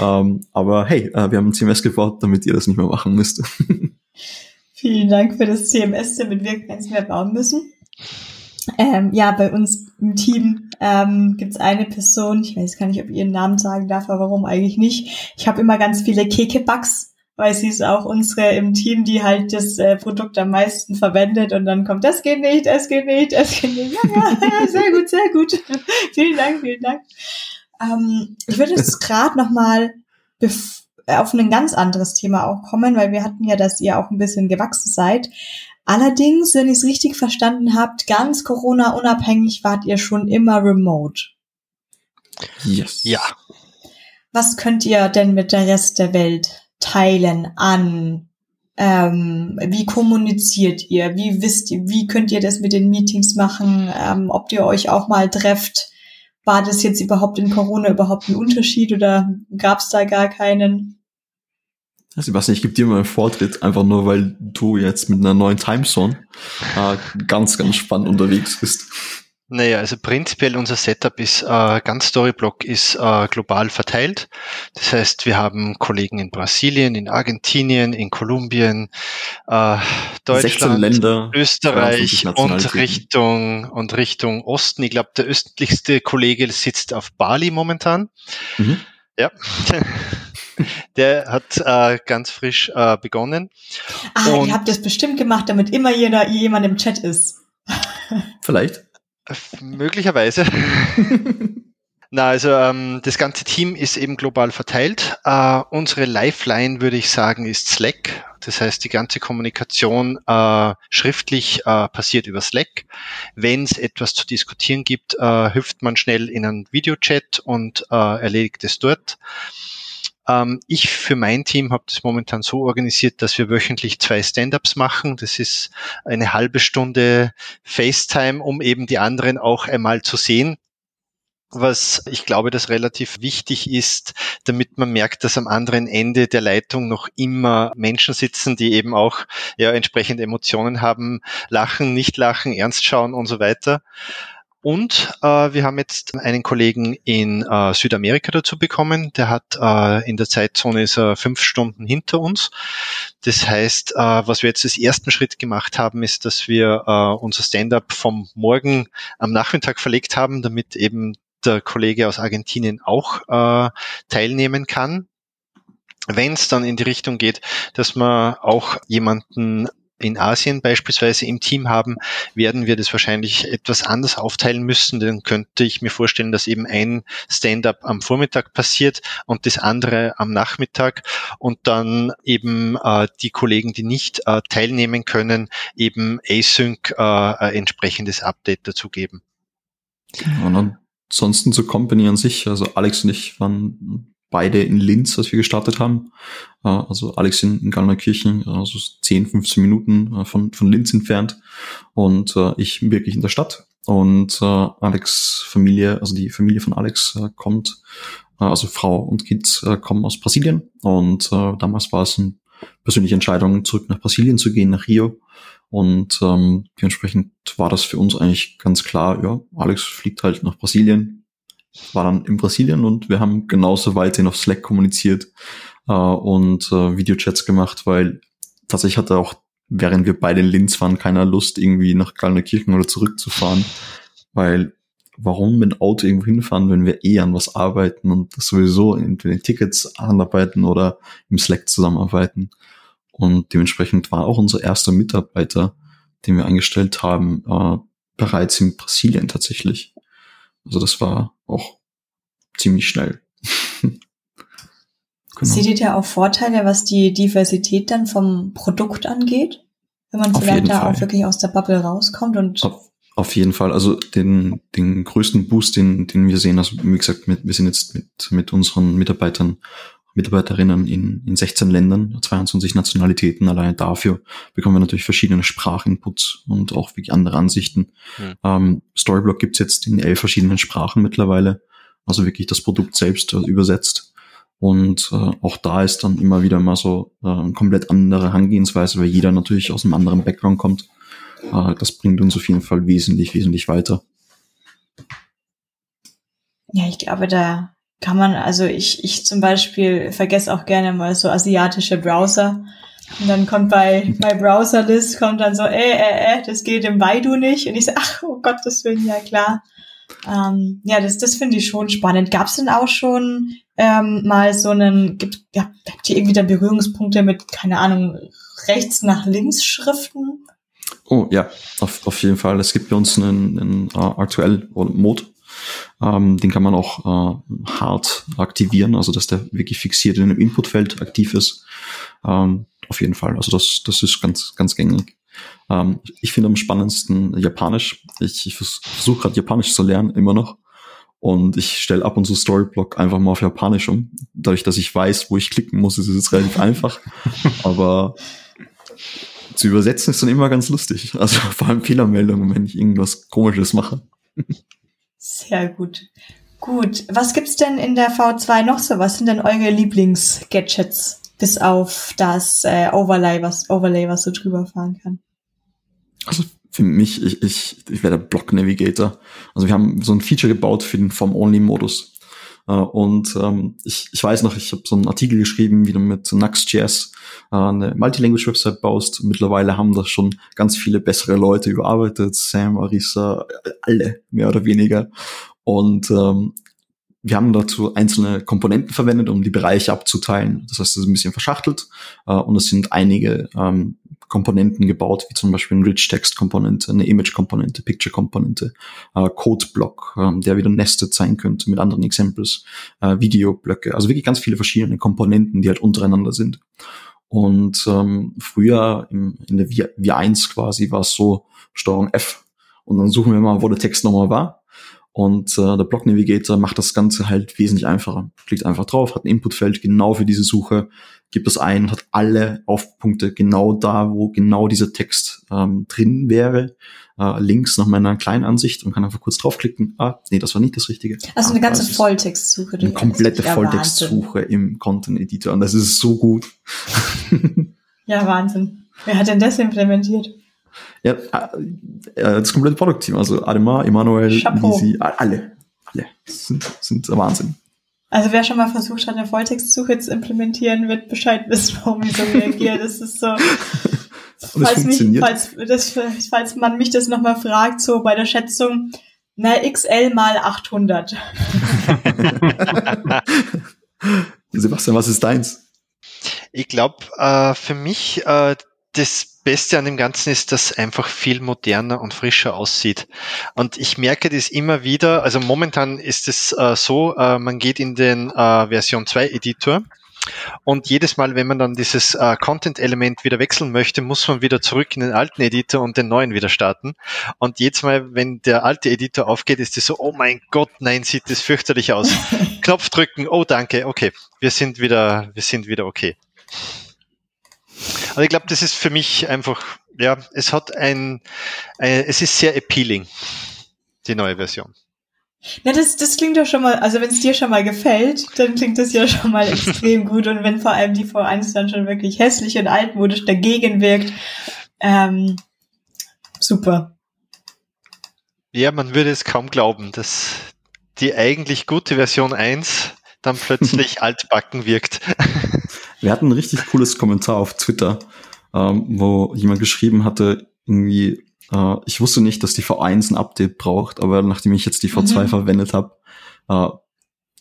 Ähm, aber hey, äh, wir haben ein CMS gebaut, damit ihr das nicht mehr machen müsst. [LAUGHS] Vielen Dank für das CMS, damit wir keins mehr bauen müssen. Ähm, ja, bei uns im Team ähm, gibt es eine Person, ich weiß gar nicht, ob ich ihren Namen sagen darf, aber warum eigentlich nicht. Ich habe immer ganz viele Keke-Bugs, weil sie ist auch unsere im Team, die halt das äh, Produkt am meisten verwendet und dann kommt, das geht nicht, das geht nicht, das geht nicht. Ja, ja, ja [LAUGHS] sehr gut, sehr gut. [LAUGHS] vielen Dank, vielen Dank. Ähm, ich würde jetzt gerade nochmal auf ein ganz anderes Thema auch kommen, weil wir hatten ja, dass ihr auch ein bisschen gewachsen seid. Allerdings, wenn ich es richtig verstanden habt, ganz Corona-unabhängig wart ihr schon immer remote. Yes. Ja. Was könnt ihr denn mit der Rest der Welt teilen an? Ähm, wie kommuniziert ihr? Wie wisst ihr, wie könnt ihr das mit den Meetings machen? Ähm, ob ihr euch auch mal trefft? War das jetzt überhaupt in Corona überhaupt ein Unterschied oder gab es da gar keinen? Sebastian, ich gebe dir mal einen Vortritt, einfach nur, weil du jetzt mit einer neuen Timezone äh, ganz, ganz spannend unterwegs bist. Naja, also prinzipiell unser Setup ist, äh, ganz Storyblock ist äh, global verteilt. Das heißt, wir haben Kollegen in Brasilien, in Argentinien, in Kolumbien, äh, Deutschland, Länder, Österreich und Richtung und Richtung Osten. Ich glaube, der östlichste Kollege sitzt auf Bali momentan. Mhm. Ja. [LAUGHS] [LAUGHS] Der hat äh, ganz frisch äh, begonnen. Ah, und ihr habt das bestimmt gemacht, damit immer jeder, jemand im Chat ist. [LAUGHS] Vielleicht. Möglicherweise. [LAUGHS] Na, also ähm, das ganze Team ist eben global verteilt. Äh, unsere Lifeline, würde ich sagen, ist Slack. Das heißt, die ganze Kommunikation äh, schriftlich äh, passiert über Slack. Wenn es etwas zu diskutieren gibt, äh, hüpft man schnell in einen Videochat und äh, erledigt es dort. Ähm, ich für mein Team habe das momentan so organisiert, dass wir wöchentlich zwei Stand-ups machen. Das ist eine halbe Stunde FaceTime, um eben die anderen auch einmal zu sehen was ich glaube, das relativ wichtig ist, damit man merkt, dass am anderen Ende der Leitung noch immer Menschen sitzen, die eben auch ja, entsprechende Emotionen haben, lachen, nicht lachen, ernst schauen und so weiter. Und äh, wir haben jetzt einen Kollegen in äh, Südamerika dazu bekommen. Der hat äh, in der Zeitzone ist er fünf Stunden hinter uns. Das heißt, äh, was wir jetzt als ersten Schritt gemacht haben, ist, dass wir äh, unser Stand-up vom Morgen am Nachmittag verlegt haben, damit eben der Kollege aus Argentinien auch äh, teilnehmen kann. Wenn es dann in die Richtung geht, dass man auch jemanden in Asien beispielsweise im Team haben, werden wir das wahrscheinlich etwas anders aufteilen müssen. Dann könnte ich mir vorstellen, dass eben ein Stand-up am Vormittag passiert und das andere am Nachmittag und dann eben äh, die Kollegen, die nicht äh, teilnehmen können, eben Async äh, entsprechendes Update dazu geben. Und ansonsten zur Company an sich, also Alex und ich waren beide in Linz, als wir gestartet haben. Äh, also Alex in, in Gallnerkirchen, also 10, 15 Minuten äh, von, von Linz entfernt und äh, ich wirklich in der Stadt. Und Alex Familie, also die Familie von Alex kommt, also Frau und Kids kommen aus Brasilien. Und damals war es eine persönliche Entscheidung, zurück nach Brasilien zu gehen, nach Rio. Und ähm, dementsprechend war das für uns eigentlich ganz klar, ja, Alex fliegt halt nach Brasilien, war dann in Brasilien und wir haben genauso weiterhin auf Slack kommuniziert äh, und äh, Videochats gemacht, weil tatsächlich hatte auch, während wir beide in Linz waren, keiner Lust, irgendwie nach Kirchen oder zurückzufahren, weil warum mit dem Auto irgendwo hinfahren, wenn wir eh an was arbeiten und sowieso entweder in Tickets anarbeiten oder im Slack zusammenarbeiten. Und dementsprechend war auch unser erster Mitarbeiter, den wir eingestellt haben, äh, bereits in Brasilien tatsächlich. Also das war auch ziemlich schnell. [LAUGHS] genau. Seht ihr da auch Vorteile, was die Diversität dann vom Produkt angeht? Wenn man vielleicht da Fall. auch wirklich aus der Bubble rauskommt und auf, auf jeden Fall. Also den, den größten Boost, den, den wir sehen, also wie gesagt, mit, wir sind jetzt mit, mit unseren Mitarbeitern Mitarbeiterinnen in, in 16 Ländern, 22 Nationalitäten. Alleine dafür bekommen wir natürlich verschiedene Sprachinputs und auch wirklich andere Ansichten. Mhm. Ähm, Storyblock gibt's jetzt in elf verschiedenen Sprachen mittlerweile. Also wirklich das Produkt selbst äh, übersetzt. Und äh, auch da ist dann immer wieder mal so äh, eine komplett andere Herangehensweise, weil jeder natürlich aus einem anderen Background kommt. Äh, das bringt uns auf jeden Fall wesentlich, wesentlich weiter. Ja, ich glaube, da kann man, also ich, ich zum Beispiel vergesse auch gerne mal so asiatische Browser. Und dann kommt bei, bei Browserlist kommt dann so, äh, äh, äh, das geht im Baidu nicht. Und ich so, ach, oh Gott, das will ja klar. Ähm, ja, das, das finde ich schon spannend. Gab es denn auch schon ähm, mal so einen, gibt, ja, habt ihr irgendwie da Berührungspunkte mit, keine Ahnung, rechts nach links Schriften? Oh ja, auf, auf jeden Fall. Es gibt bei uns einen, einen uh, aktuell Mode. Ähm, den kann man auch äh, hart aktivieren, also dass der wirklich fixiert in einem Inputfeld aktiv ist. Ähm, auf jeden Fall. Also das, das ist ganz, ganz gängig. Ähm, ich finde am spannendsten Japanisch. Ich, ich versuche gerade Japanisch zu lernen, immer noch. Und ich stelle ab und zu Storyblock einfach mal auf Japanisch um. Dadurch, dass ich weiß, wo ich klicken muss, ist es jetzt relativ [LAUGHS] einfach. Aber zu übersetzen ist dann immer ganz lustig. Also [LAUGHS] vor allem Fehlermeldungen, wenn ich irgendwas Komisches mache. Sehr gut. Gut. Was gibt's denn in der V2 noch so? Was sind denn eure Lieblingsgadgets? Bis auf das äh, Overlay, was Overlay, was so drüber fahren kann. Also für mich, ich, ich, ich wäre der Block Navigator. Also wir haben so ein Feature gebaut für den Form-Only-Modus. Uh, und ähm, ich, ich weiß noch, ich habe so einen Artikel geschrieben, wie du mit Nuxt.js äh, eine Multilanguage-Website baust. Mittlerweile haben das schon ganz viele bessere Leute überarbeitet. Sam, Arisa, alle, mehr oder weniger. Und ähm, wir haben dazu einzelne Komponenten verwendet, um die Bereiche abzuteilen. Das heißt, es ist ein bisschen verschachtelt äh, und es sind einige ähm, Komponenten gebaut, wie zum Beispiel eine Rich-Text-Komponente, eine Image-Komponente, Picture-Komponente, äh, Code-Block, äh, der wieder nested sein könnte mit anderen Examples, äh, Videoblöcke, also wirklich ganz viele verschiedene Komponenten, die halt untereinander sind. Und ähm, früher im, in der v 1 quasi war es so Steuerung F und dann suchen wir mal, wo der Text nochmal war und äh, der Block Navigator macht das Ganze halt wesentlich einfacher. Klickt einfach drauf, hat ein Inputfeld genau für diese Suche, gibt es ein, hat alle Aufpunkte genau da, wo genau dieser Text ähm, drin wäre. Äh, links nach meiner kleinen Ansicht und kann einfach kurz draufklicken. Ah, nee, das war nicht das Richtige. Also eine ganze Volltextsuche. Eine komplette Volltextsuche im Content Editor und das ist so gut. ja, Wahnsinn. Wer hat denn das implementiert? Ja, äh, das komplette Produktteam, also Ademar, Emanuel, Lisi, alle, alle sind, sind Wahnsinn. Also wer schon mal versucht hat, eine Volltextsuche zu implementieren, wird Bescheid wissen, warum ich so reagiere. Das ist so. [LAUGHS] falls, mich, falls, das, falls man mich das nochmal fragt, so bei der Schätzung, na, XL mal 800. [LAUGHS] Sebastian, was ist deins? Ich glaube, äh, für mich äh, das Beste an dem Ganzen ist, dass es einfach viel moderner und frischer aussieht. Und ich merke das immer wieder, also momentan ist es äh, so, äh, man geht in den äh, Version 2 Editor und jedes Mal, wenn man dann dieses äh, Content-Element wieder wechseln möchte, muss man wieder zurück in den alten Editor und den neuen wieder starten. Und jedes Mal, wenn der alte Editor aufgeht, ist es so, oh mein Gott, nein, sieht das fürchterlich aus. [LAUGHS] Knopf drücken, oh danke, okay, wir sind wieder, wir sind wieder okay. Also ich glaube, das ist für mich einfach, ja, es hat ein, ein, es ist sehr appealing, die neue Version. Ja, das, das klingt doch schon mal, also wenn es dir schon mal gefällt, dann klingt das ja schon mal [LAUGHS] extrem gut. Und wenn vor allem die V1 dann schon wirklich hässlich und altmodisch dagegen wirkt, ähm, super. Ja, man würde es kaum glauben, dass die eigentlich gute Version 1 dann plötzlich [LAUGHS] altbacken wirkt. Wir hatten ein richtig cooles Kommentar auf Twitter, ähm, wo jemand geschrieben hatte, irgendwie, äh, ich wusste nicht, dass die V1 ein Update braucht, aber nachdem ich jetzt die V2 mhm. verwendet habe, äh,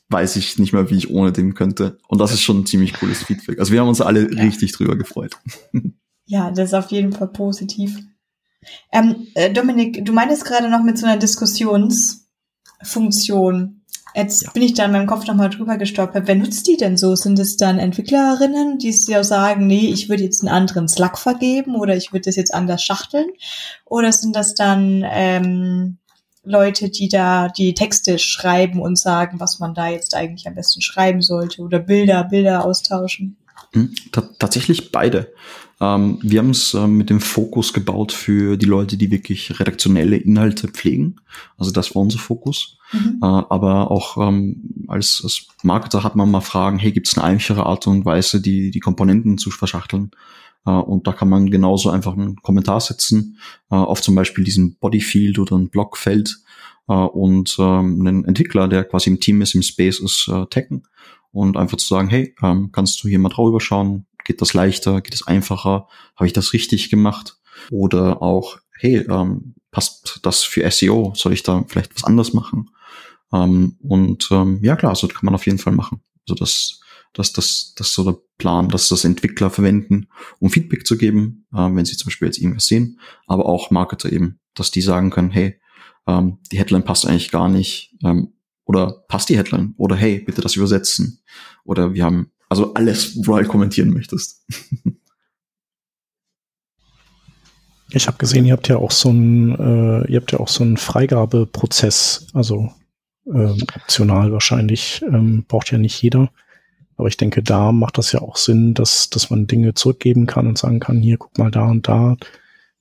weiß ich nicht mehr, wie ich ohne dem könnte. Und das ist schon ein ziemlich cooles Feedback. Also wir haben uns alle ja. richtig drüber gefreut. Ja, das ist auf jeden Fall positiv. Ähm, äh, Dominik, du meinst gerade noch mit so einer Diskussionsfunktion. Jetzt ja. bin ich da in meinem Kopf nochmal drüber gestolpert. Wer nutzt die denn so? Sind es dann Entwicklerinnen, die ja sagen, nee, ich würde jetzt einen anderen Slack vergeben oder ich würde das jetzt anders schachteln? Oder sind das dann ähm, Leute, die da die Texte schreiben und sagen, was man da jetzt eigentlich am besten schreiben sollte oder Bilder, Bilder austauschen? Hm, tatsächlich beide. Ähm, wir haben es äh, mit dem Fokus gebaut für die Leute, die wirklich redaktionelle Inhalte pflegen. Also das war unser Fokus. Mhm. Äh, aber auch ähm, als, als Marketer hat man mal Fragen, hey, gibt es eine einfachere Art und Weise, die, die Komponenten zu verschachteln? Äh, und da kann man genauso einfach einen Kommentar setzen äh, auf zum Beispiel diesen Bodyfield oder ein Blockfeld äh, und ähm, einen Entwickler, der quasi im Team ist, im Space ist, äh, taggen und einfach zu sagen, hey, ähm, kannst du hier mal drüber schauen? Geht das leichter? Geht es einfacher? Habe ich das richtig gemacht? Oder auch, hey, ähm, passt das für SEO? Soll ich da vielleicht was anderes machen? Ähm, und ähm, ja klar, so kann man auf jeden Fall machen. Also das, das, das, das ist so der Plan, dass das Entwickler verwenden, um Feedback zu geben, äh, wenn sie zum Beispiel jetzt irgendwas sehen, aber auch Marketer eben, dass die sagen können, hey, ähm, die Headline passt eigentlich gar nicht, ähm, oder passt die Headline, oder hey, bitte das übersetzen, oder wir haben also alles, wo du halt kommentieren möchtest. [LAUGHS] Ich habe gesehen, ihr habt ja auch so einen, äh, ihr habt ja auch so einen Freigabeprozess, also ähm, optional wahrscheinlich, ähm, braucht ja nicht jeder. Aber ich denke, da macht das ja auch Sinn, dass, dass man Dinge zurückgeben kann und sagen kann, hier, guck mal da und da,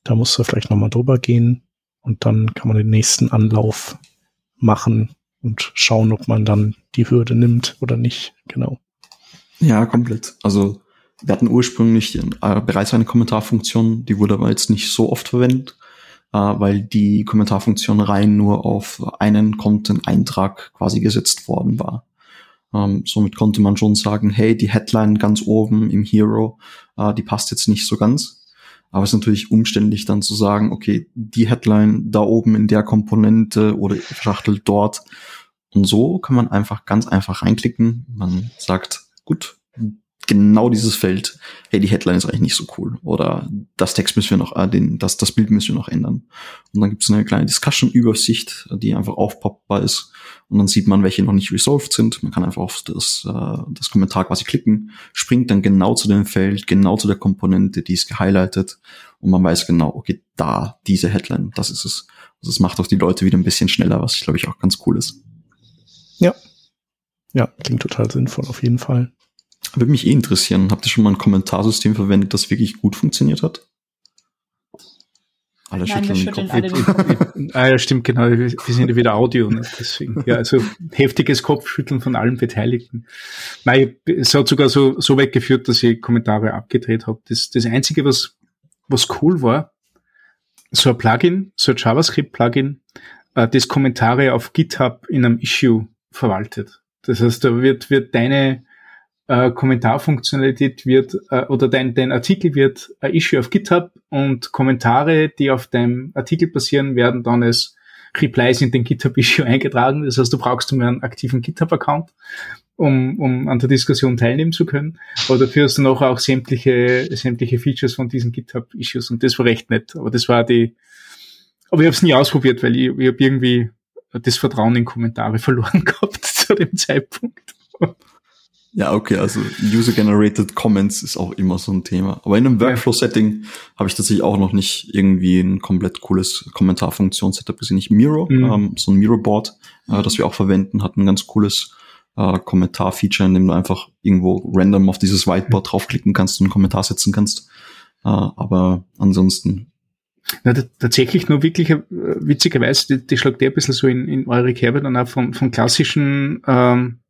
da musst du vielleicht nochmal drüber gehen. Und dann kann man den nächsten Anlauf machen und schauen, ob man dann die Hürde nimmt oder nicht. Genau. Ja, komplett. Also wir hatten ursprünglich äh, bereits eine Kommentarfunktion, die wurde aber jetzt nicht so oft verwendet, äh, weil die Kommentarfunktion rein nur auf einen Content-Eintrag quasi gesetzt worden war. Ähm, somit konnte man schon sagen, hey, die Headline ganz oben im Hero, äh, die passt jetzt nicht so ganz. Aber es ist natürlich umständlich dann zu sagen, okay, die Headline da oben in der Komponente oder verschachtelt dort. Und so kann man einfach ganz einfach reinklicken. Man sagt, gut, genau dieses Feld, hey, die Headline ist eigentlich nicht so cool oder das Text müssen wir noch, äh, den, das, das Bild müssen wir noch ändern. Und dann gibt es eine kleine Discussion-Übersicht, die einfach aufpoppbar ist und dann sieht man, welche noch nicht resolved sind. Man kann einfach auf das, äh, das Kommentar quasi klicken, springt dann genau zu dem Feld, genau zu der Komponente, die ist gehighlightet und man weiß genau, okay, da, diese Headline, das ist es. Also es macht auch die Leute wieder ein bisschen schneller, was ich glaube ich auch ganz cool ist. Ja. Ja, klingt total sinnvoll, auf jeden Fall. Würde mich eh interessieren. Habt ihr schon mal ein Kommentarsystem verwendet, das wirklich gut funktioniert hat? Alle Nein, schütteln, den Kopf. Alle [LAUGHS] ah, ja, stimmt, genau. Wir sind ja wieder Audio, ne? deswegen. Ja, also heftiges Kopfschütteln von allen Beteiligten. Nein, es hat sogar so, so weit geführt, dass ich Kommentare abgedreht habe. Das, das Einzige, was, was cool war, so ein Plugin, so ein JavaScript-Plugin, äh, das Kommentare auf GitHub in einem Issue verwaltet. Das heißt, da wird, wird deine äh, Kommentarfunktionalität wird äh, oder dein, dein Artikel wird ein Issue auf GitHub und Kommentare, die auf deinem Artikel passieren, werden dann als Replies in den GitHub-Issue [LAUGHS] eingetragen. Das heißt, du brauchst mehr einen aktiven GitHub-Account, um, um an der Diskussion teilnehmen zu können. Aber dafür hast du noch auch sämtliche, sämtliche Features von diesen GitHub-Issues und das war recht nett. Aber das war die, aber ich habe es nie ausprobiert, weil ich, ich habe irgendwie das Vertrauen in Kommentare [LAUGHS] verloren gehabt zu dem Zeitpunkt. Ja, okay, also User-Generated Comments ist auch immer so ein Thema. Aber in einem Workflow-Setting habe ich tatsächlich auch noch nicht irgendwie ein komplett cooles Kommentarfunktionssetup gesehen. Nicht Miro, mhm. ähm, so ein Miro-Board, äh, das wir auch verwenden, hat ein ganz cooles äh, Kommentar-Feature, in dem du einfach irgendwo random auf dieses Whiteboard draufklicken kannst und einen Kommentar setzen kannst. Äh, aber ansonsten na, tatsächlich nur wirklich äh, witzigerweise, die, die schlagt der ein bisschen so in, in eure Kerbe dann auch von, von klassischen ähm,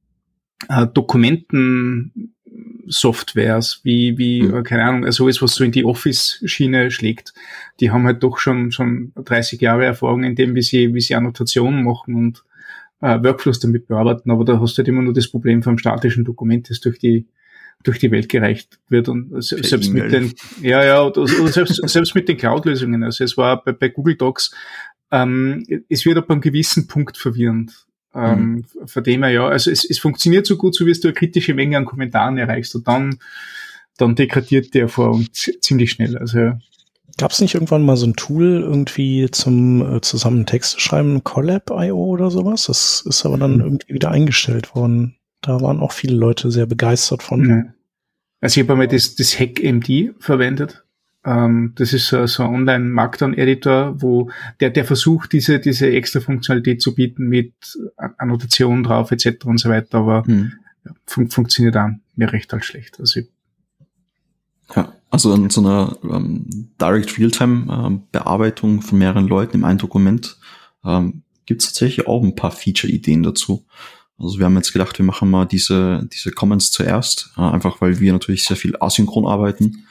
äh, Dokumentensoftwares, wie, wie, mhm. keine Ahnung, also alles, was so in die Office-Schiene schlägt, die haben halt doch schon, schon 30 Jahre Erfahrung in dem, wie sie, wie sie Annotationen machen und äh, Workflows damit bearbeiten, aber da hast du halt immer nur das Problem vom statischen Dokument, das durch die, durch die Welt gereicht wird und selbst mit den, ja, ja, oder, oder selbst, selbst mit den Cloud-Lösungen. Also es war bei, bei Google Docs, ähm, es wird ab einem gewissen Punkt verwirrend. Ähm, mhm. Von dem her, ja, also es, es funktioniert so gut, so wie du eine kritische Menge an Kommentaren erreichst und dann, dann degradiert der vor und ziemlich schnell. Also Gab es nicht irgendwann mal so ein Tool irgendwie zum äh, zusammen Texte schreiben, Collab.io oder sowas? Das ist aber dann mhm. irgendwie wieder eingestellt worden. Da waren auch viele Leute sehr begeistert von. Mhm. Also ich habe einmal das, das Hack MD verwendet. Ähm, das ist so, so ein Online-Markdown-Editor, wo der, der versucht, diese, diese extra Funktionalität zu bieten mit Annotationen drauf etc. und so weiter, aber hm. fun funktioniert dann mehr recht als schlecht. Also ja, also in so einer ähm, Direct Realtime-Bearbeitung ähm, von mehreren Leuten im einen Dokument ähm, gibt es tatsächlich auch ein paar Feature-Ideen dazu. Also wir haben jetzt gedacht, wir machen mal diese, diese Comments zuerst, äh, einfach weil wir natürlich sehr viel asynchron arbeiten,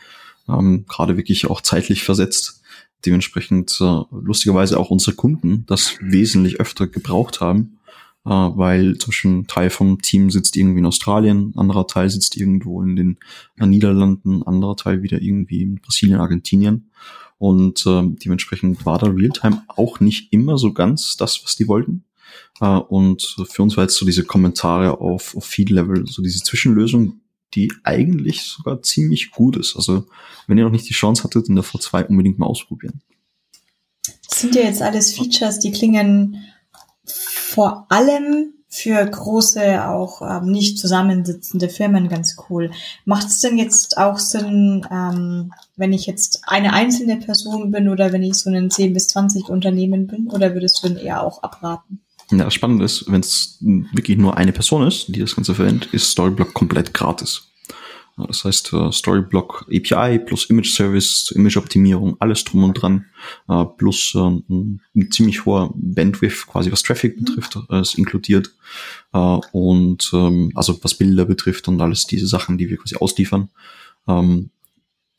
ähm, gerade wirklich auch zeitlich versetzt. Dementsprechend äh, lustigerweise auch unsere Kunden das wesentlich öfter gebraucht haben, äh, weil zum Beispiel ein Teil vom Team sitzt irgendwie in Australien, anderer Teil sitzt irgendwo in den äh, Niederlanden, anderer Teil wieder irgendwie in Brasilien, Argentinien. Und äh, dementsprechend war da Realtime auch nicht immer so ganz das, was die wollten. Uh, und für uns war jetzt so diese Kommentare auf, auf Feed-Level, so diese Zwischenlösung, die eigentlich sogar ziemlich gut ist. Also wenn ihr noch nicht die Chance hattet, in der V2 unbedingt mal ausprobieren. Das sind ja jetzt alles Features, die klingen vor allem für große, auch ähm, nicht zusammensitzende Firmen ganz cool. Macht es denn jetzt auch Sinn, ähm, wenn ich jetzt eine einzelne Person bin oder wenn ich so ein 10 bis 20 Unternehmen bin, oder würdest du denn eher auch abraten? Ja, das Spannende ist, wenn es wirklich nur eine Person ist, die das Ganze verwendet, ist Storyblock komplett gratis. Das heißt, äh, Storyblock API plus Image Service, Image-Optimierung, alles drum und dran, äh, plus äh, ein ziemlich hoher Bandwidth, quasi was Traffic mhm. betrifft, ist inkludiert. Und ähm, also was Bilder betrifft und alles diese Sachen, die wir quasi ausliefern. Ähm,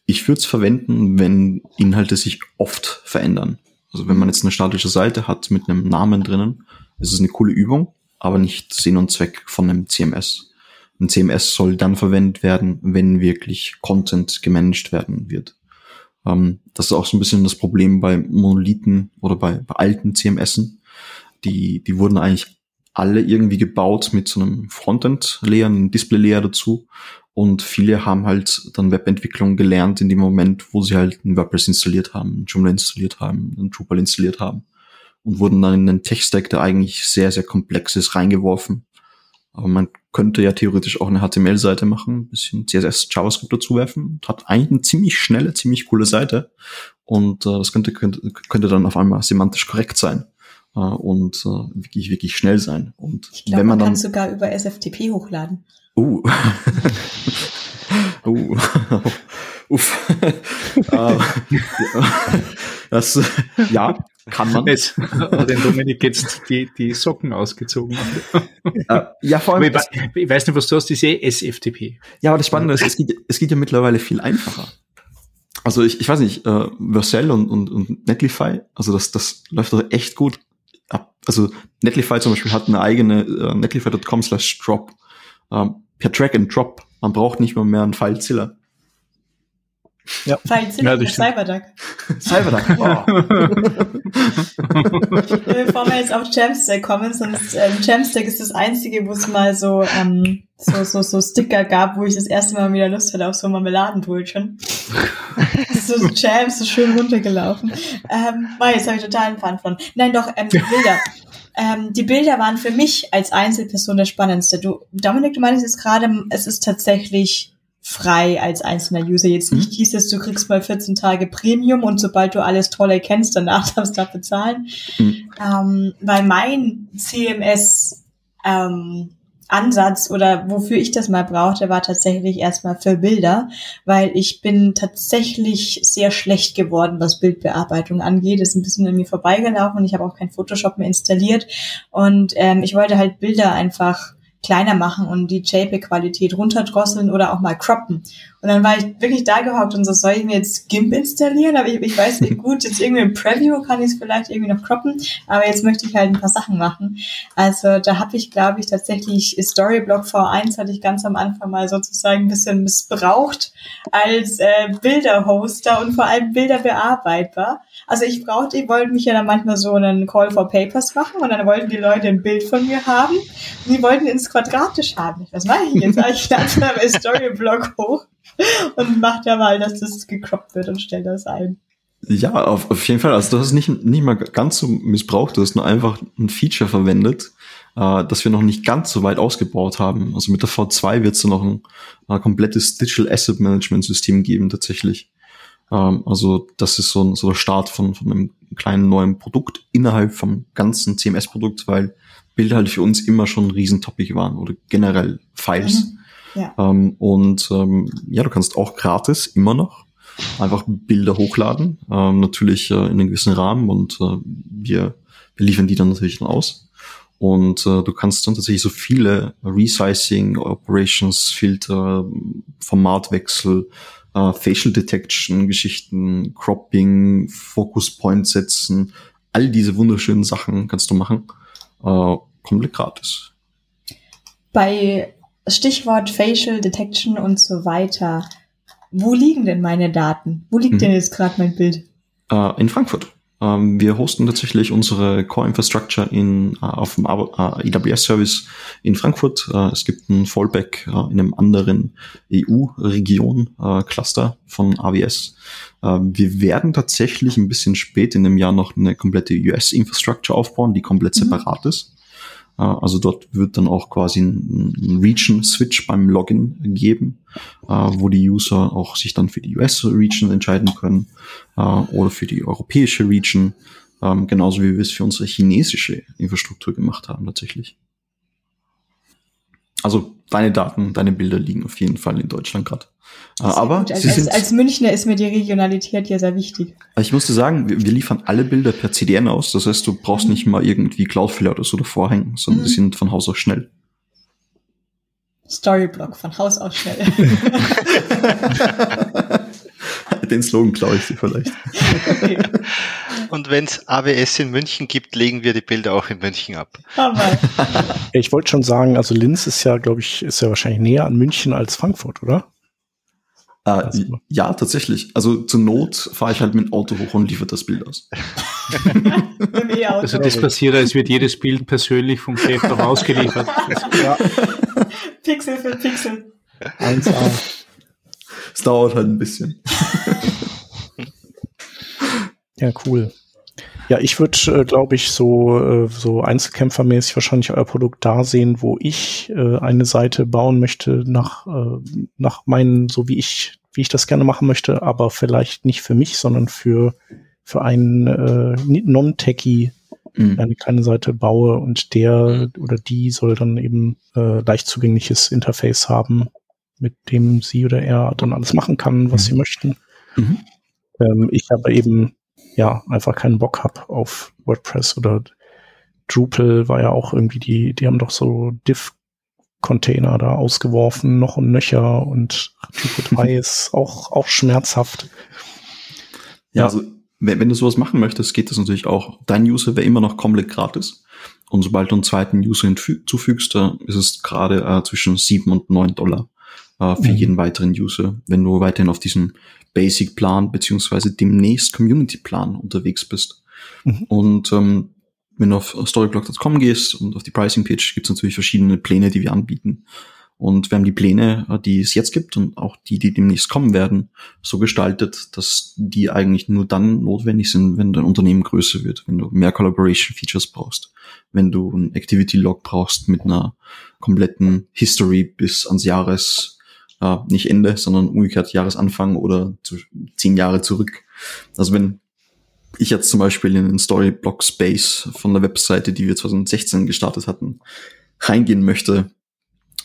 ich würde es verwenden, wenn Inhalte sich oft verändern. Also wenn man jetzt eine statische Seite hat mit einem Namen drinnen, ist es eine coole Übung, aber nicht Sinn und Zweck von einem CMS. Ein CMS soll dann verwendet werden, wenn wirklich Content gemanagt werden wird. Ähm, das ist auch so ein bisschen das Problem bei Monolithen oder bei, bei alten CMSen. Die, die wurden eigentlich alle irgendwie gebaut mit so einem Frontend-Layer, einem Display-Layer dazu. Und viele haben halt dann Webentwicklung gelernt in dem Moment, wo sie halt ein WordPress installiert haben, ein Joomla installiert haben, ein Drupal installiert haben und wurden dann in einen Tech-Stack, der eigentlich sehr, sehr komplex ist, reingeworfen. Aber man könnte ja theoretisch auch eine HTML-Seite machen, ein bisschen CSS, JavaScript dazu werfen. Hat eigentlich eine ziemlich schnelle, ziemlich coole Seite. Und äh, das könnte, könnte, könnte dann auf einmal semantisch korrekt sein äh, und äh, wirklich, wirklich schnell sein. Und ich glaub, wenn man, man kann sogar über SFTP hochladen. Uh. [LAUGHS] uh. [LAUGHS] Uff. uh, [LAUGHS] das, ja, kann man. Jetzt hat den Dominik jetzt die, die Socken ausgezogen. Uh, ja, vor allem. Ich, ich, weiß nicht, was du hast, diese SFTP. Ja, aber das Spannende ist, es geht, es geht ja mittlerweile viel einfacher. Also ich, ich weiß nicht, äh, Vercel und, und, und Netlify, also das, das läuft doch echt gut ab. Also Netlify zum Beispiel hat eine eigene äh, netlify.com slash drop ähm, per Track and Drop. Man braucht nicht mehr mehr einen FileZilla. Ja. Fallzilla ja, Cyberduck. Cyberduck, wow. [LAUGHS] Bevor wir jetzt auf Jamstack kommen, sonst ähm, Jamstack ist das einzige, wo es mal so, ähm, so, so, so Sticker gab, wo ich das erste Mal wieder Lust hatte auf so Marmeladenbrötchen. [LAUGHS] so Jam, so schön runtergelaufen. Ähm, war jetzt habe ich total einen Fun von. Nein, doch, ähm, Bilder. Ähm, die Bilder waren für mich als Einzelperson das Spannendste. Du, Dominik, du meinst jetzt gerade, es ist tatsächlich frei als einzelner User. Jetzt nicht mhm. hieß es, du kriegst mal 14 Tage Premium und sobald du alles Tolle kennst, danach [LAUGHS] darfst du da bezahlen. Mhm. Ähm, weil mein CMS ähm, Ansatz oder wofür ich das mal brauchte, war tatsächlich erstmal für Bilder, weil ich bin tatsächlich sehr schlecht geworden, was Bildbearbeitung angeht. ist ein bisschen an mir vorbeigelaufen und ich habe auch kein Photoshop mehr installiert. Und ähm, ich wollte halt Bilder einfach kleiner machen und die JPEG-Qualität runterdrosseln oder auch mal croppen. Und dann war ich wirklich da gehockt und so, soll ich mir jetzt GIMP installieren? Aber ich, ich weiß nicht, [LAUGHS] gut, jetzt irgendwie im Preview kann ich es vielleicht irgendwie noch croppen, aber jetzt möchte ich halt ein paar Sachen machen. Also da habe ich, glaube ich, tatsächlich Storyblock V1 hatte ich ganz am Anfang mal sozusagen ein bisschen missbraucht als äh, Bilderhoster und vor allem Bilderbearbeitbar. Also ich brauchte, die wollten mich ja dann manchmal so einen Call for Papers machen und dann wollten die Leute ein Bild von mir haben und die wollten ins Quadratisch haben. Was mache ich jetzt? [LAUGHS] Ich lade mal Storyblock hoch und mach da mal, dass das gecroppt wird und stell das ein. Ja, auf, auf jeden Fall. Also du hast nicht, nicht mal ganz so missbraucht, du hast nur einfach ein Feature verwendet, äh, das wir noch nicht ganz so weit ausgebaut haben. Also mit der V2 wird es noch ein, ein komplettes Digital Asset Management System geben tatsächlich. Ähm, also das ist so, ein, so der Start von, von einem kleinen neuen Produkt innerhalb vom ganzen CMS-Produkt, weil Bilder halt für uns immer schon ein Riesentopic waren oder generell Files. Mhm. Ja. Ähm, und ähm, ja, du kannst auch gratis immer noch einfach Bilder hochladen, ähm, natürlich äh, in einem gewissen Rahmen und äh, wir, wir liefern die dann natürlich dann aus. Und äh, du kannst dann tatsächlich so viele Resizing, Operations, Filter, Formatwechsel, äh, Facial Detection, Geschichten, Cropping, Focus Point setzen, all diese wunderschönen Sachen kannst du machen. Äh, komplett gratis. Bei Stichwort Facial Detection und so weiter, wo liegen denn meine Daten? Wo liegt mhm. denn jetzt gerade mein Bild? Äh, in Frankfurt. Ähm, wir hosten tatsächlich unsere Core-Infrastructure in, äh, auf dem AWS-Service in Frankfurt. Äh, es gibt ein Fallback äh, in einem anderen EU-Region-Cluster von AWS. Ähm, wir werden tatsächlich ein bisschen spät in dem Jahr noch eine komplette US-Infrastructure aufbauen, die komplett mhm. separat ist. Also dort wird dann auch quasi ein, Region-Switch beim Login geben, äh, wo die User auch sich dann für die US-Region entscheiden können äh, oder für die europäische Region, ähm, genauso wie wir es für unsere chinesische Infrastruktur gemacht haben tatsächlich. Also deine Daten, deine Bilder liegen auf jeden Fall in Deutschland gerade. Aber als, als, als, Münchner ist mir die Regionalität ja sehr wichtig. Ich musste sagen, wir, wir liefern alle Bilder per CDN aus. Das heißt, du brauchst mhm. nicht mal irgendwie Cloudflare oder so davor hängen, sondern mhm. die sind von Haus aus schnell. Storyblock von Haus aus schnell. [LAUGHS] [LAUGHS] Den Slogan klaue ich dir vielleicht. [LAUGHS] Und wenn es AWS in München gibt, legen wir die Bilder auch in München ab. [LAUGHS] ich wollte schon sagen, also Linz ist ja, glaube ich, ist ja wahrscheinlich näher an München als Frankfurt, oder? Äh, ja, tatsächlich. Also zur Not fahre ich halt mit dem Auto hoch und liefere das Bild aus. also das passiert, als wird jedes Bild persönlich vom Chef ausgeliefert. [LAUGHS] ja. Pixel für Pixel. 1A. Es dauert halt ein bisschen. [LAUGHS] ja, cool. Ja, ich würde, äh, glaube ich, so, äh, so Einzelkämpfermäßig wahrscheinlich euer Produkt da sehen, wo ich äh, eine Seite bauen möchte nach, äh, nach meinen, so wie ich, wie ich das gerne machen möchte, aber vielleicht nicht für mich, sondern für, für einen äh, Non-Techie mhm. eine kleine Seite baue und der oder die soll dann eben äh, leicht zugängliches Interface haben, mit dem sie oder er dann alles machen kann, was mhm. sie möchten. Mhm. Ähm, ich habe eben ja einfach keinen Bock habe auf WordPress oder Drupal war ja auch irgendwie die, die haben doch so Div-Container da ausgeworfen, noch und nöcher und Typo 3 [LAUGHS] ist auch, auch schmerzhaft. Ja, also wenn, wenn du sowas machen möchtest, geht das natürlich auch. Dein User wäre immer noch komplett gratis. Und sobald du einen zweiten User hinzufügst, ist es gerade äh, zwischen sieben und neun Dollar äh, für mhm. jeden weiteren User, wenn du weiterhin auf diesem Basic-Plan beziehungsweise demnächst Community-Plan unterwegs bist. Mhm. Und ähm, wenn du auf storyblock.com gehst und auf die Pricing-Page, gibt es natürlich verschiedene Pläne, die wir anbieten. Und wir haben die Pläne, äh, die es jetzt gibt und auch die, die demnächst kommen werden, so gestaltet, dass die eigentlich nur dann notwendig sind, wenn dein Unternehmen größer wird, wenn du mehr Collaboration Features brauchst, wenn du ein Activity Log brauchst mit einer kompletten History bis ans Jahres äh, nicht Ende, sondern umgekehrt Jahresanfang oder zu, zehn Jahre zurück. Also wenn ich jetzt zum Beispiel in den Storyblock Space von der Webseite, die wir 2016 gestartet hatten, reingehen möchte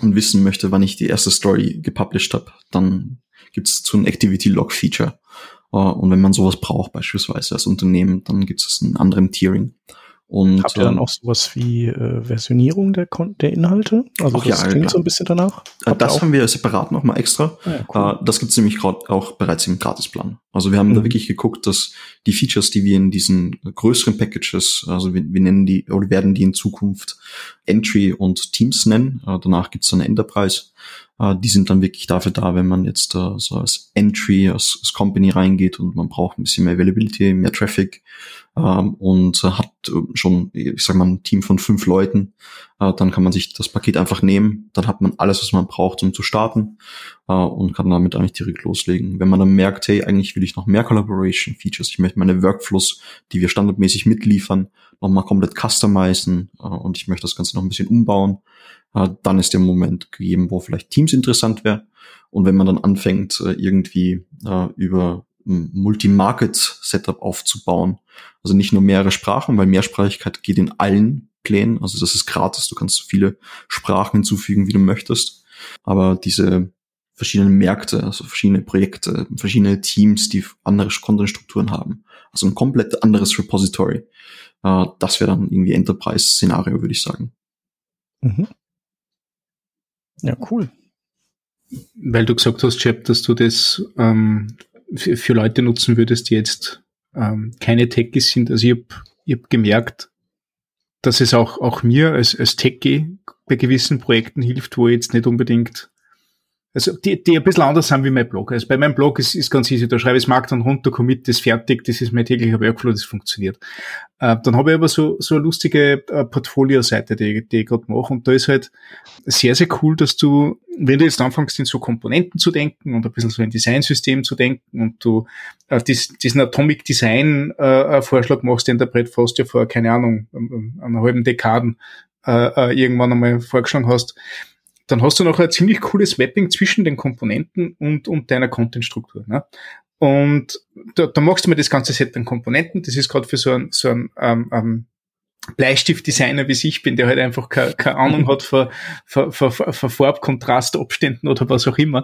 und wissen möchte, wann ich die erste Story gepublished habe, dann gibt es so ein Activity Log Feature. Uh, und wenn man sowas braucht, beispielsweise als Unternehmen, dann gibt es einen anderen Tiering. Und, Habt ihr dann ähm, auch sowas wie äh, Versionierung der, der Inhalte? Also das ja, klingt ja. so ein bisschen danach. Äh, Habt das haben wir separat nochmal extra. Ah, cool. uh, das gibt es nämlich gerade auch bereits im Gratisplan. Also wir haben mhm. da wirklich geguckt, dass die Features, die wir in diesen größeren Packages, also wir, wir nennen die oder werden die in Zukunft Entry und Teams nennen. Uh, danach gibt es dann Enterprise. Uh, die sind dann wirklich dafür da, wenn man jetzt uh, so als Entry, als, als Company reingeht und man braucht ein bisschen mehr Availability, mehr Traffic ähm, und äh, hat äh, schon, ich sag mal, ein Team von fünf Leuten, äh, dann kann man sich das Paket einfach nehmen, dann hat man alles, was man braucht, um zu starten äh, und kann damit eigentlich direkt loslegen. Wenn man dann merkt, hey, eigentlich will ich noch mehr Collaboration Features, ich möchte meine Workflows, die wir standardmäßig mitliefern, nochmal komplett customizen und ich möchte das Ganze noch ein bisschen umbauen, dann ist der Moment gegeben, wo vielleicht Teams interessant wäre. Und wenn man dann anfängt, irgendwie über Multi-Market-Setup aufzubauen. Also nicht nur mehrere Sprachen, weil Mehrsprachigkeit geht in allen Plänen. Also das ist gratis. Du kannst so viele Sprachen hinzufügen, wie du möchtest. Aber diese verschiedenen Märkte, also verschiedene Projekte, verschiedene Teams, die andere Content-Strukturen haben. Also ein komplett anderes Repository. Äh, das wäre dann irgendwie Enterprise-Szenario, würde ich sagen. Mhm. Ja, cool. Weil du gesagt hast, Chap, dass du das ähm, für, für, Leute nutzen würdest, die jetzt ähm, keine Techies sind. Also ich habe ich hab gemerkt, dass es auch, auch mir als, als Techie bei gewissen Projekten hilft, wo ich jetzt nicht unbedingt also die, die ein bisschen anders sind wie mein Blog. Also bei meinem Blog ist, ist ganz easy, da schreibe ich das Markt dann runter, commit das fertig, das ist mein täglicher Workflow, das funktioniert. Äh, dann habe ich aber so, so eine lustige äh, Portfolio-Seite, die, die ich gerade mache und da ist halt sehr, sehr cool, dass du, wenn du jetzt anfängst, in so Komponenten zu denken und ein bisschen so ein Designsystem zu denken und du äh, dies, diesen Atomic Design äh, Vorschlag machst, den der Brett Frost ja vor, keine Ahnung, einer halben Dekaden äh, äh, irgendwann einmal vorgeschlagen hast, dann hast du noch ein ziemlich cooles Mapping zwischen den Komponenten und, und deiner Content-Struktur. Ne? Und da, da machst du mir das ganze Set an Komponenten. Das ist gerade für so ein, so ein ähm, ähm, Bleistift-Designer, wie ich bin, der halt einfach keine, keine Ahnung hat von, von, von, von Farbkontrast, Abständen oder was auch immer,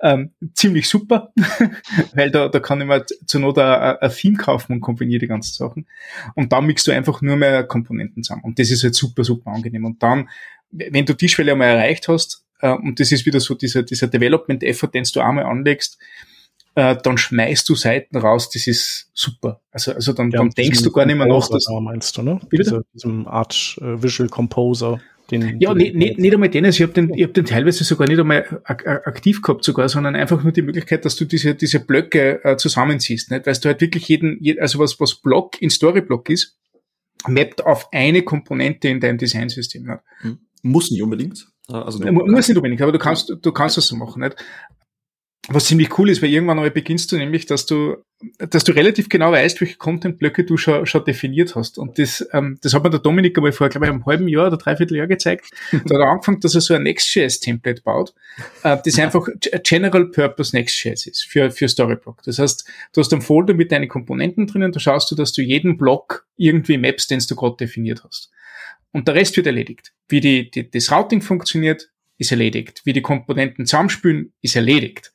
ähm, ziemlich super, [LAUGHS] weil da, da kann ich mir zur Not ein, ein Theme kaufen und kombiniere die ganzen Sachen. Und dann mixt du einfach nur mehr Komponenten zusammen. Und das ist halt super, super angenehm. Und dann wenn du die Schwelle einmal erreicht hast, äh, und das ist wieder so dieser, dieser Development-Effort, den du einmal anlegst, äh, dann schmeißt du Seiten raus, das ist super. Also, also dann, ja, dann denkst du gar nicht mehr nach. Das meinst du, ne? Diese, diesem Art äh, Visual Composer. Den, ja, den, nicht, nicht einmal den, also ich habe den, ich hab den teilweise sogar nicht einmal aktiv gehabt sogar, sondern einfach nur die Möglichkeit, dass du diese, diese Blöcke äh, zusammenziehst, nicht? weil du halt wirklich jeden, also was, was Block in Storyblock ist, mappt auf eine Komponente in deinem Designsystem. Nicht? Hm. Muss nicht unbedingt. Also du, Muss nicht unbedingt, aber du kannst, du kannst das so machen, nicht? Was ziemlich cool ist, weil irgendwann einmal beginnst du nämlich, dass du, dass du relativ genau weißt, welche Content-Blöcke du schon, schon definiert hast. Und das, ähm, das hat mir der Dominik einmal vor, glaube ich, einem halben Jahr oder dreiviertel Jahr gezeigt. da hat er angefangen, dass er so ein Next.js-Template baut, äh, das einfach General Purpose Next.js ist für, für Storyblock. Das heißt, du hast einen Folder mit deinen Komponenten drinnen, da schaust du, dass du jeden Block irgendwie maps, den du gerade definiert hast. Und der Rest wird erledigt. Wie die, die, das Routing funktioniert, ist erledigt. Wie die Komponenten zusammenspülen, ist erledigt.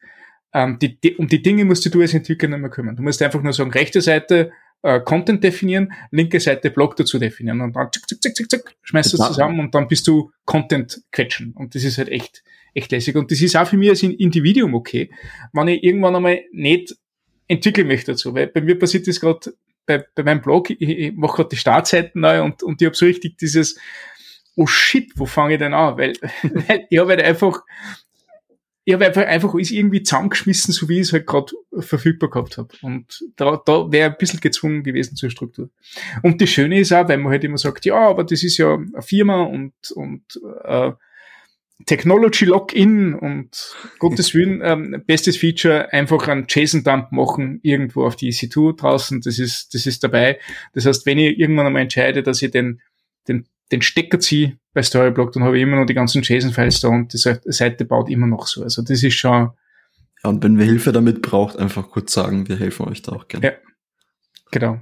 Ähm, die, die, um die Dinge musst du als Entwickler nicht mehr kümmern. Du musst einfach nur sagen, rechte Seite äh, Content definieren, linke Seite Block dazu definieren und dann zick, zick, zick, zick, zick, schmeißt du es zusammen und dann bist du Content quetschen. Und das ist halt echt, echt lässig. Und das ist auch für mich als Individuum okay, wenn ich irgendwann einmal nicht entwickeln möchte dazu. Weil bei mir passiert das gerade bei, bei meinem Blog, ich, ich mache gerade die Startseiten neu und, und ich habe so richtig dieses, oh shit, wo fange ich denn an? Weil, [LAUGHS] weil ich habe halt einfach, ich habe einfach, einfach ist irgendwie zusammengeschmissen, so wie ich es halt gerade verfügbar gehabt habe. Und da, da wäre ein bisschen gezwungen gewesen zur Struktur. Und das Schöne ist auch, weil man halt immer sagt, ja, aber das ist ja eine Firma und, und äh, Technology Login und Gottes [LAUGHS] Willen, ähm, bestes Feature, einfach einen JSON-Dump machen, irgendwo auf die EC2 draußen, das ist, das ist dabei. Das heißt, wenn ich irgendwann einmal entscheide, dass ich den, den, den Stecker ziehe bei Storyblock, dann habe ich immer noch die ganzen JSON-Files da und die Seite baut immer noch so. Also das ist schon. Ja, und wenn wir Hilfe damit braucht, einfach kurz sagen, wir helfen euch da auch gerne. Ja, genau.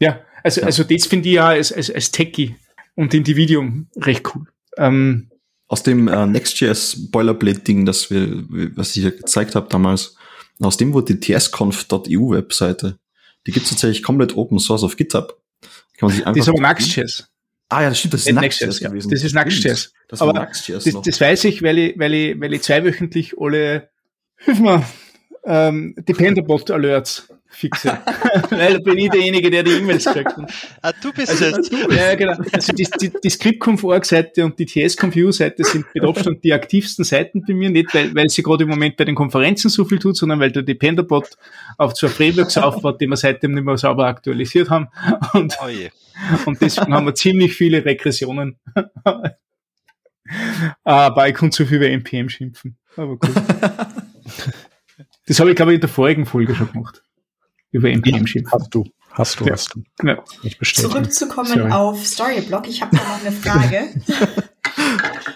Ja, also, ja. also das finde ich ja als, als, als Techie und Individuum recht cool. Ähm, aus dem äh, Next.js Boilerplate-Ding, das wir, was ich ja gezeigt habe damals, aus dem wurde die tsconf.eu Webseite. Die gibt's tatsächlich komplett Open Source auf GitHub. Kann man sich einfach die ist aber Next.js. Ah ja, das stimmt, das ist Next.js ja. gewesen. Das ist Next.js. Das aber Next.js das, das weiß ich, weil ich, weil ich, weil ich zweiwöchentlich alle, [LAUGHS] hilf mir, ähm, Dependabot Alerts fixe. [LAUGHS] Weil bin ich derjenige, der die E-Mails kriegt. ah, du bist also, es. Ja, genau. Also die, die, die Script.conf.org-Seite und die TS-Conf.U-Seite sind mit Abstand die aktivsten Seiten bei mir. Nicht, weil, weil sie gerade im Moment bei den Konferenzen so viel tut, sondern weil der Dependabot auf zwei Frameworks aufbaut, die wir seitdem nicht mehr sauber aktualisiert haben. Und, oh und deswegen haben wir ziemlich viele Regressionen. Aber ich konnte so viel über NPM schimpfen. Aber gut. [LAUGHS] Das habe ich, glaube ich, in der vorigen Folge schon gemacht über NPM schimpfen. Hast du. Hast du, ja. hast du. Ja. Ich Zurückzukommen Sorry. auf Storyblock. Ich habe da noch eine Frage. [LAUGHS]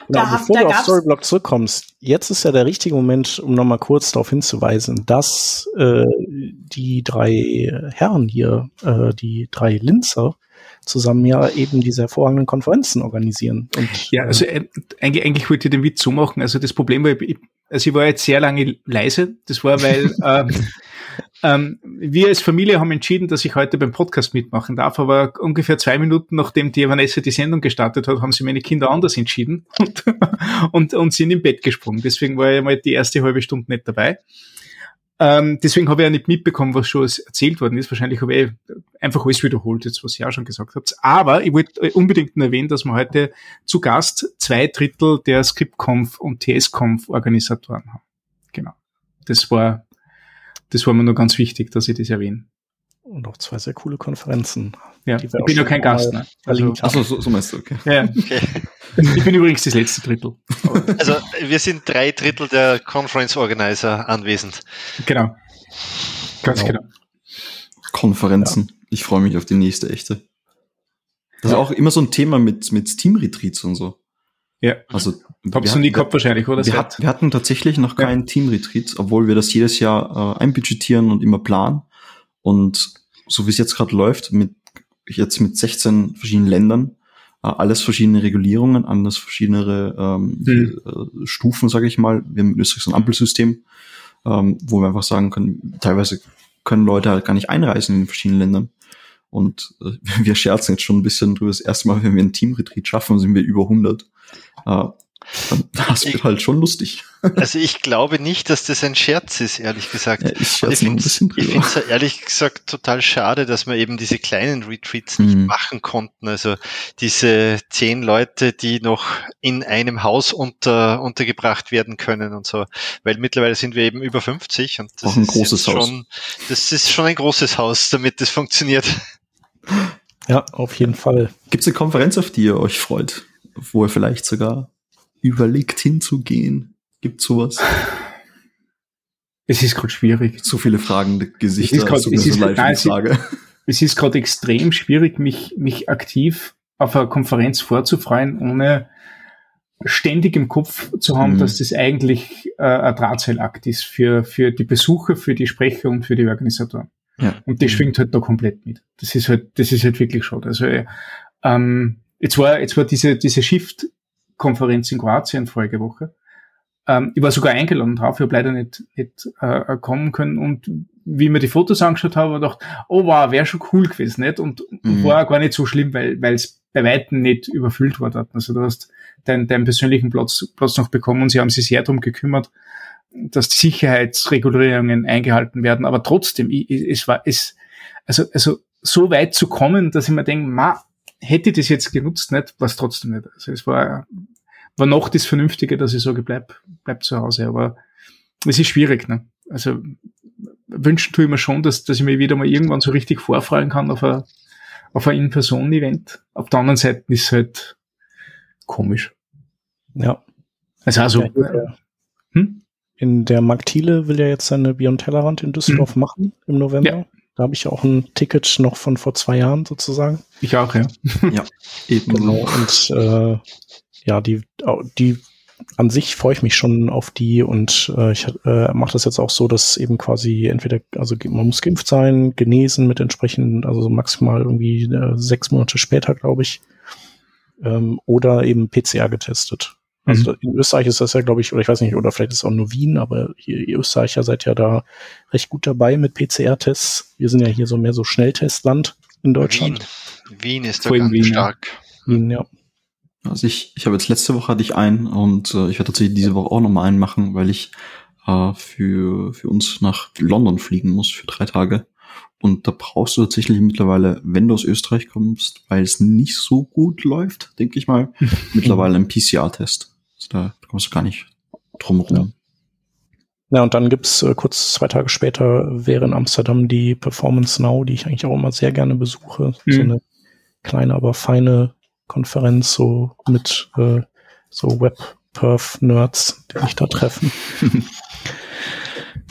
Genau, da, bevor da du auf Storyblock zurückkommst, jetzt ist ja der richtige Moment, um nochmal kurz darauf hinzuweisen, dass äh, die drei Herren hier, äh, die drei Linzer, zusammen ja eben diese hervorragenden Konferenzen organisieren. Und, ja, also äh, eigentlich, eigentlich wollte ich den Witz so machen. Also das Problem war, ich, also ich war jetzt sehr lange leise. Das war, weil [LAUGHS] ähm, ähm, wir als Familie haben entschieden, dass ich heute beim Podcast mitmachen darf, aber ungefähr zwei Minuten nachdem die Vanessa die Sendung gestartet hat, haben sie meine Kinder anders entschieden [LAUGHS] und, und, und sind im Bett gesprungen. Deswegen war ich mal die erste halbe Stunde nicht dabei. Ähm, deswegen habe ich ja nicht mitbekommen, was schon erzählt worden ist. Wahrscheinlich habe ich einfach alles wiederholt, jetzt was ihr auch schon gesagt habt. Aber ich wollte unbedingt erwähnen, dass wir heute zu Gast zwei Drittel der ScriptConf und TSConf Organisatoren haben. Genau. Das war, das war mir nur ganz wichtig, dass ich das erwähne. Und auch zwei sehr coole Konferenzen. Ja, ich bin ja kein Gast. Ne? Also, Achso, so, so meinst du, okay. Ja. [LAUGHS] okay. Ich bin übrigens das letzte Drittel. Also wir sind drei Drittel der Conference Organizer anwesend. Genau. Ganz genau. genau. Konferenzen. Ja. Ich freue mich auf die nächste echte. Das ja. ist auch immer so ein Thema mit, mit Team-Retreats und so. Ja. Also, Hab's du nie gehabt wahrscheinlich, oder? Wir, hat, wir, hatten tatsächlich noch keinen ja. Team-Retreat, obwohl wir das jedes Jahr äh, einbudgetieren und immer planen. Und so wie es jetzt gerade läuft, mit jetzt mit 16 verschiedenen Ländern, äh, alles verschiedene Regulierungen, alles verschiedene ähm, mhm. äh, Stufen, sage ich mal. Wir haben in Österreich so ein Ampelsystem, ähm, wo wir einfach sagen können, teilweise können Leute halt gar nicht einreisen in verschiedenen Ländern. Und äh, [LAUGHS] wir scherzen jetzt schon ein bisschen drüber. Das erste Mal, wenn wir ein Teamretreat schaffen, sind wir über 100. Äh, das wird halt schon lustig. [LAUGHS] Also ich glaube nicht, dass das ein Scherz ist, ehrlich gesagt. Ja, ich ich finde es ehrlich gesagt total schade, dass wir eben diese kleinen Retreats nicht mhm. machen konnten. Also diese zehn Leute, die noch in einem Haus unter, untergebracht werden können und so. Weil mittlerweile sind wir eben über 50 und das Auch ein ist großes Haus. schon, das ist schon ein großes Haus, damit das funktioniert. Ja, auf jeden Fall. Gibt es eine Konferenz, auf die ihr euch freut? Wo ihr vielleicht sogar überlegt hinzugehen? Gibt sowas? Es ist gerade schwierig. So viele fragende Gesichter. Es ist grad, es ist, so nein, Frage. Es ist gerade extrem schwierig, mich, mich aktiv auf eine Konferenz vorzufreuen, ohne ständig im Kopf zu haben, mhm. dass das eigentlich äh, ein Drahtseilakt ist für, für die Besucher, für die Sprecher und für die Organisatoren. Ja. Und das mhm. schwingt halt da komplett mit. Das ist halt, das ist halt wirklich schade. Also ähm, jetzt war, jetzt war diese, diese Shift Konferenz in Kroatien vorige Woche. Ähm, ich war sogar eingeladen drauf, ich habe leider nicht, nicht äh, kommen können und wie ich mir die Fotos angeschaut habe, habe ich gedacht, oh wow, wäre schon cool gewesen, nicht? Und, mhm. war gar nicht so schlimm, weil es bei Weitem nicht überfüllt war dort. Also du hast deinen, deinen persönlichen Platz, Platz noch bekommen und sie haben sich sehr darum gekümmert, dass die Sicherheitsregulierungen eingehalten werden. Aber trotzdem, ich, es war, es, also, also so weit zu kommen, dass ich mir denke, ma, hätte ich das jetzt genutzt, nicht, was trotzdem nicht. Also es war war noch das Vernünftige, dass ich sage, bleib, bleib zu Hause. Aber es ist schwierig, ne? Also wünschen tue ich mir schon, dass, dass ich mich wieder mal irgendwann so richtig vorfreuen kann auf ein, auf ein In-Person-Event. Auf der anderen Seite ist es halt komisch. Ja. Also, also ja, hm? In der Mark Thiele will ja jetzt seine Beyond Tellerrand in Düsseldorf hm. machen im November. Ja. Da habe ich auch ein Ticket noch von vor zwei Jahren sozusagen. Ich auch, ja. ja, [LAUGHS] eben. Genau. Und äh, ja, die, die an sich freue ich mich schon auf die und äh, ich äh, mache das jetzt auch so, dass eben quasi entweder, also man muss geimpft sein, genesen mit entsprechend, also maximal irgendwie äh, sechs Monate später, glaube ich, ähm, oder eben PCR getestet. Also mhm. in Österreich ist das ja, glaube ich, oder ich weiß nicht, oder vielleicht ist es auch nur Wien, aber ihr, ihr Österreicher seid ja da recht gut dabei mit PCR-Tests. Wir sind ja hier so mehr so Schnelltestland in Deutschland. Wien, Wien ist da ganz Wien, stark. Wien, ja. Also ich, ich habe jetzt letzte Woche hatte ich einen und äh, ich werde tatsächlich diese Woche auch nochmal einen machen, weil ich äh, für, für uns nach London fliegen muss für drei Tage. Und da brauchst du tatsächlich mittlerweile, wenn du aus Österreich kommst, weil es nicht so gut läuft, denke ich mal, [LAUGHS] mittlerweile einen PCR-Test. Also da kommst du gar nicht drum rum. Ja. Ja, und dann gibt's äh, kurz zwei Tage später wäre in Amsterdam die Performance Now, die ich eigentlich auch immer sehr gerne besuche. Mhm. So eine kleine, aber feine Konferenz, so mit äh, so Web-Perf-Nerds, die sich da treffen. [LAUGHS]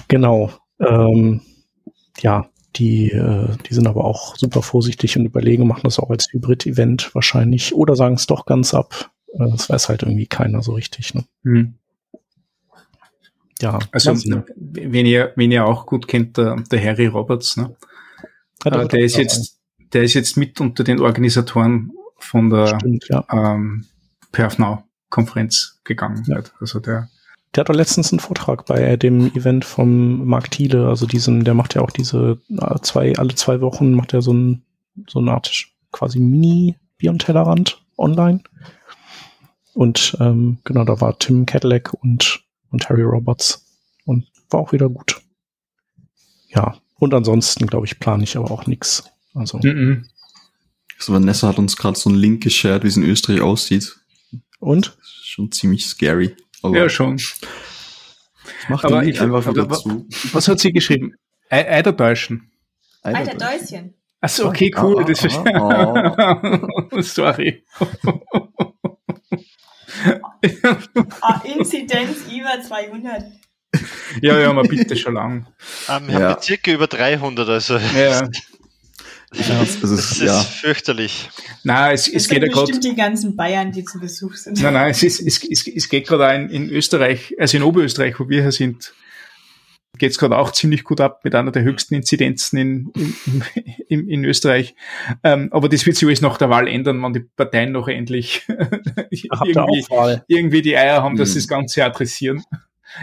genau. Ähm, ja, die, äh, die sind aber auch super vorsichtig und überlegen, machen das auch als Hybrid-Event wahrscheinlich oder sagen es doch ganz ab. Äh, das weiß halt irgendwie keiner so richtig. Ne? Mhm. Ja. Also, wenn ihr, wenn ihr auch gut kennt, der, der Harry Roberts, ne? Ja, der ist jetzt, der ist jetzt mit unter den Organisatoren von der Stimmt, ja. ähm, Perf Now Konferenz gegangen. Ja. Also der, der hat doch letztens einen Vortrag bei dem Event vom Mark Thiele, also diesen, der macht ja auch diese äh, zwei, alle zwei Wochen macht er so ein, so eine Art quasi Mini-Beyond-Tellerrand online. Und ähm, genau, da war Tim Cadillac und, und Harry Roberts und war auch wieder gut. Ja, und ansonsten, glaube ich, plane ich aber auch nichts. Also. Mm -mm. Also Vanessa hat uns gerade so einen Link geshared, wie es in Österreich aussieht. Und? Schon ziemlich scary. Aber ja, schon. Mach aber ich, einfach wieder aber, zu. Was hat sie geschrieben? Eidertäuschen. Eiderdäuschen. Achso, okay, cool. Ah, das ah, ah. [LAUGHS] Sorry. [LAUGHS] ah, Inzidenz über 200. Ja, ja, man bitte schon lang. Um, wir ja. haben circa über 300, also. Ja. [LAUGHS] Ja, das ist, das ist ja. fürchterlich. Nein, es, es geht ja gerade. die ganzen Bayern, die zu Besuch sind. Nein, nein, es, ist, es, es, es geht gerade in, in Österreich, also in Oberösterreich, wo wir hier sind, geht es gerade auch ziemlich gut ab mit einer der höchsten Inzidenzen in, in, in, in Österreich. Ähm, aber das wird sich alles nach der Wahl ändern, wenn die Parteien noch endlich [LAUGHS] irgendwie, irgendwie die Eier haben, dass sie das Ganze adressieren.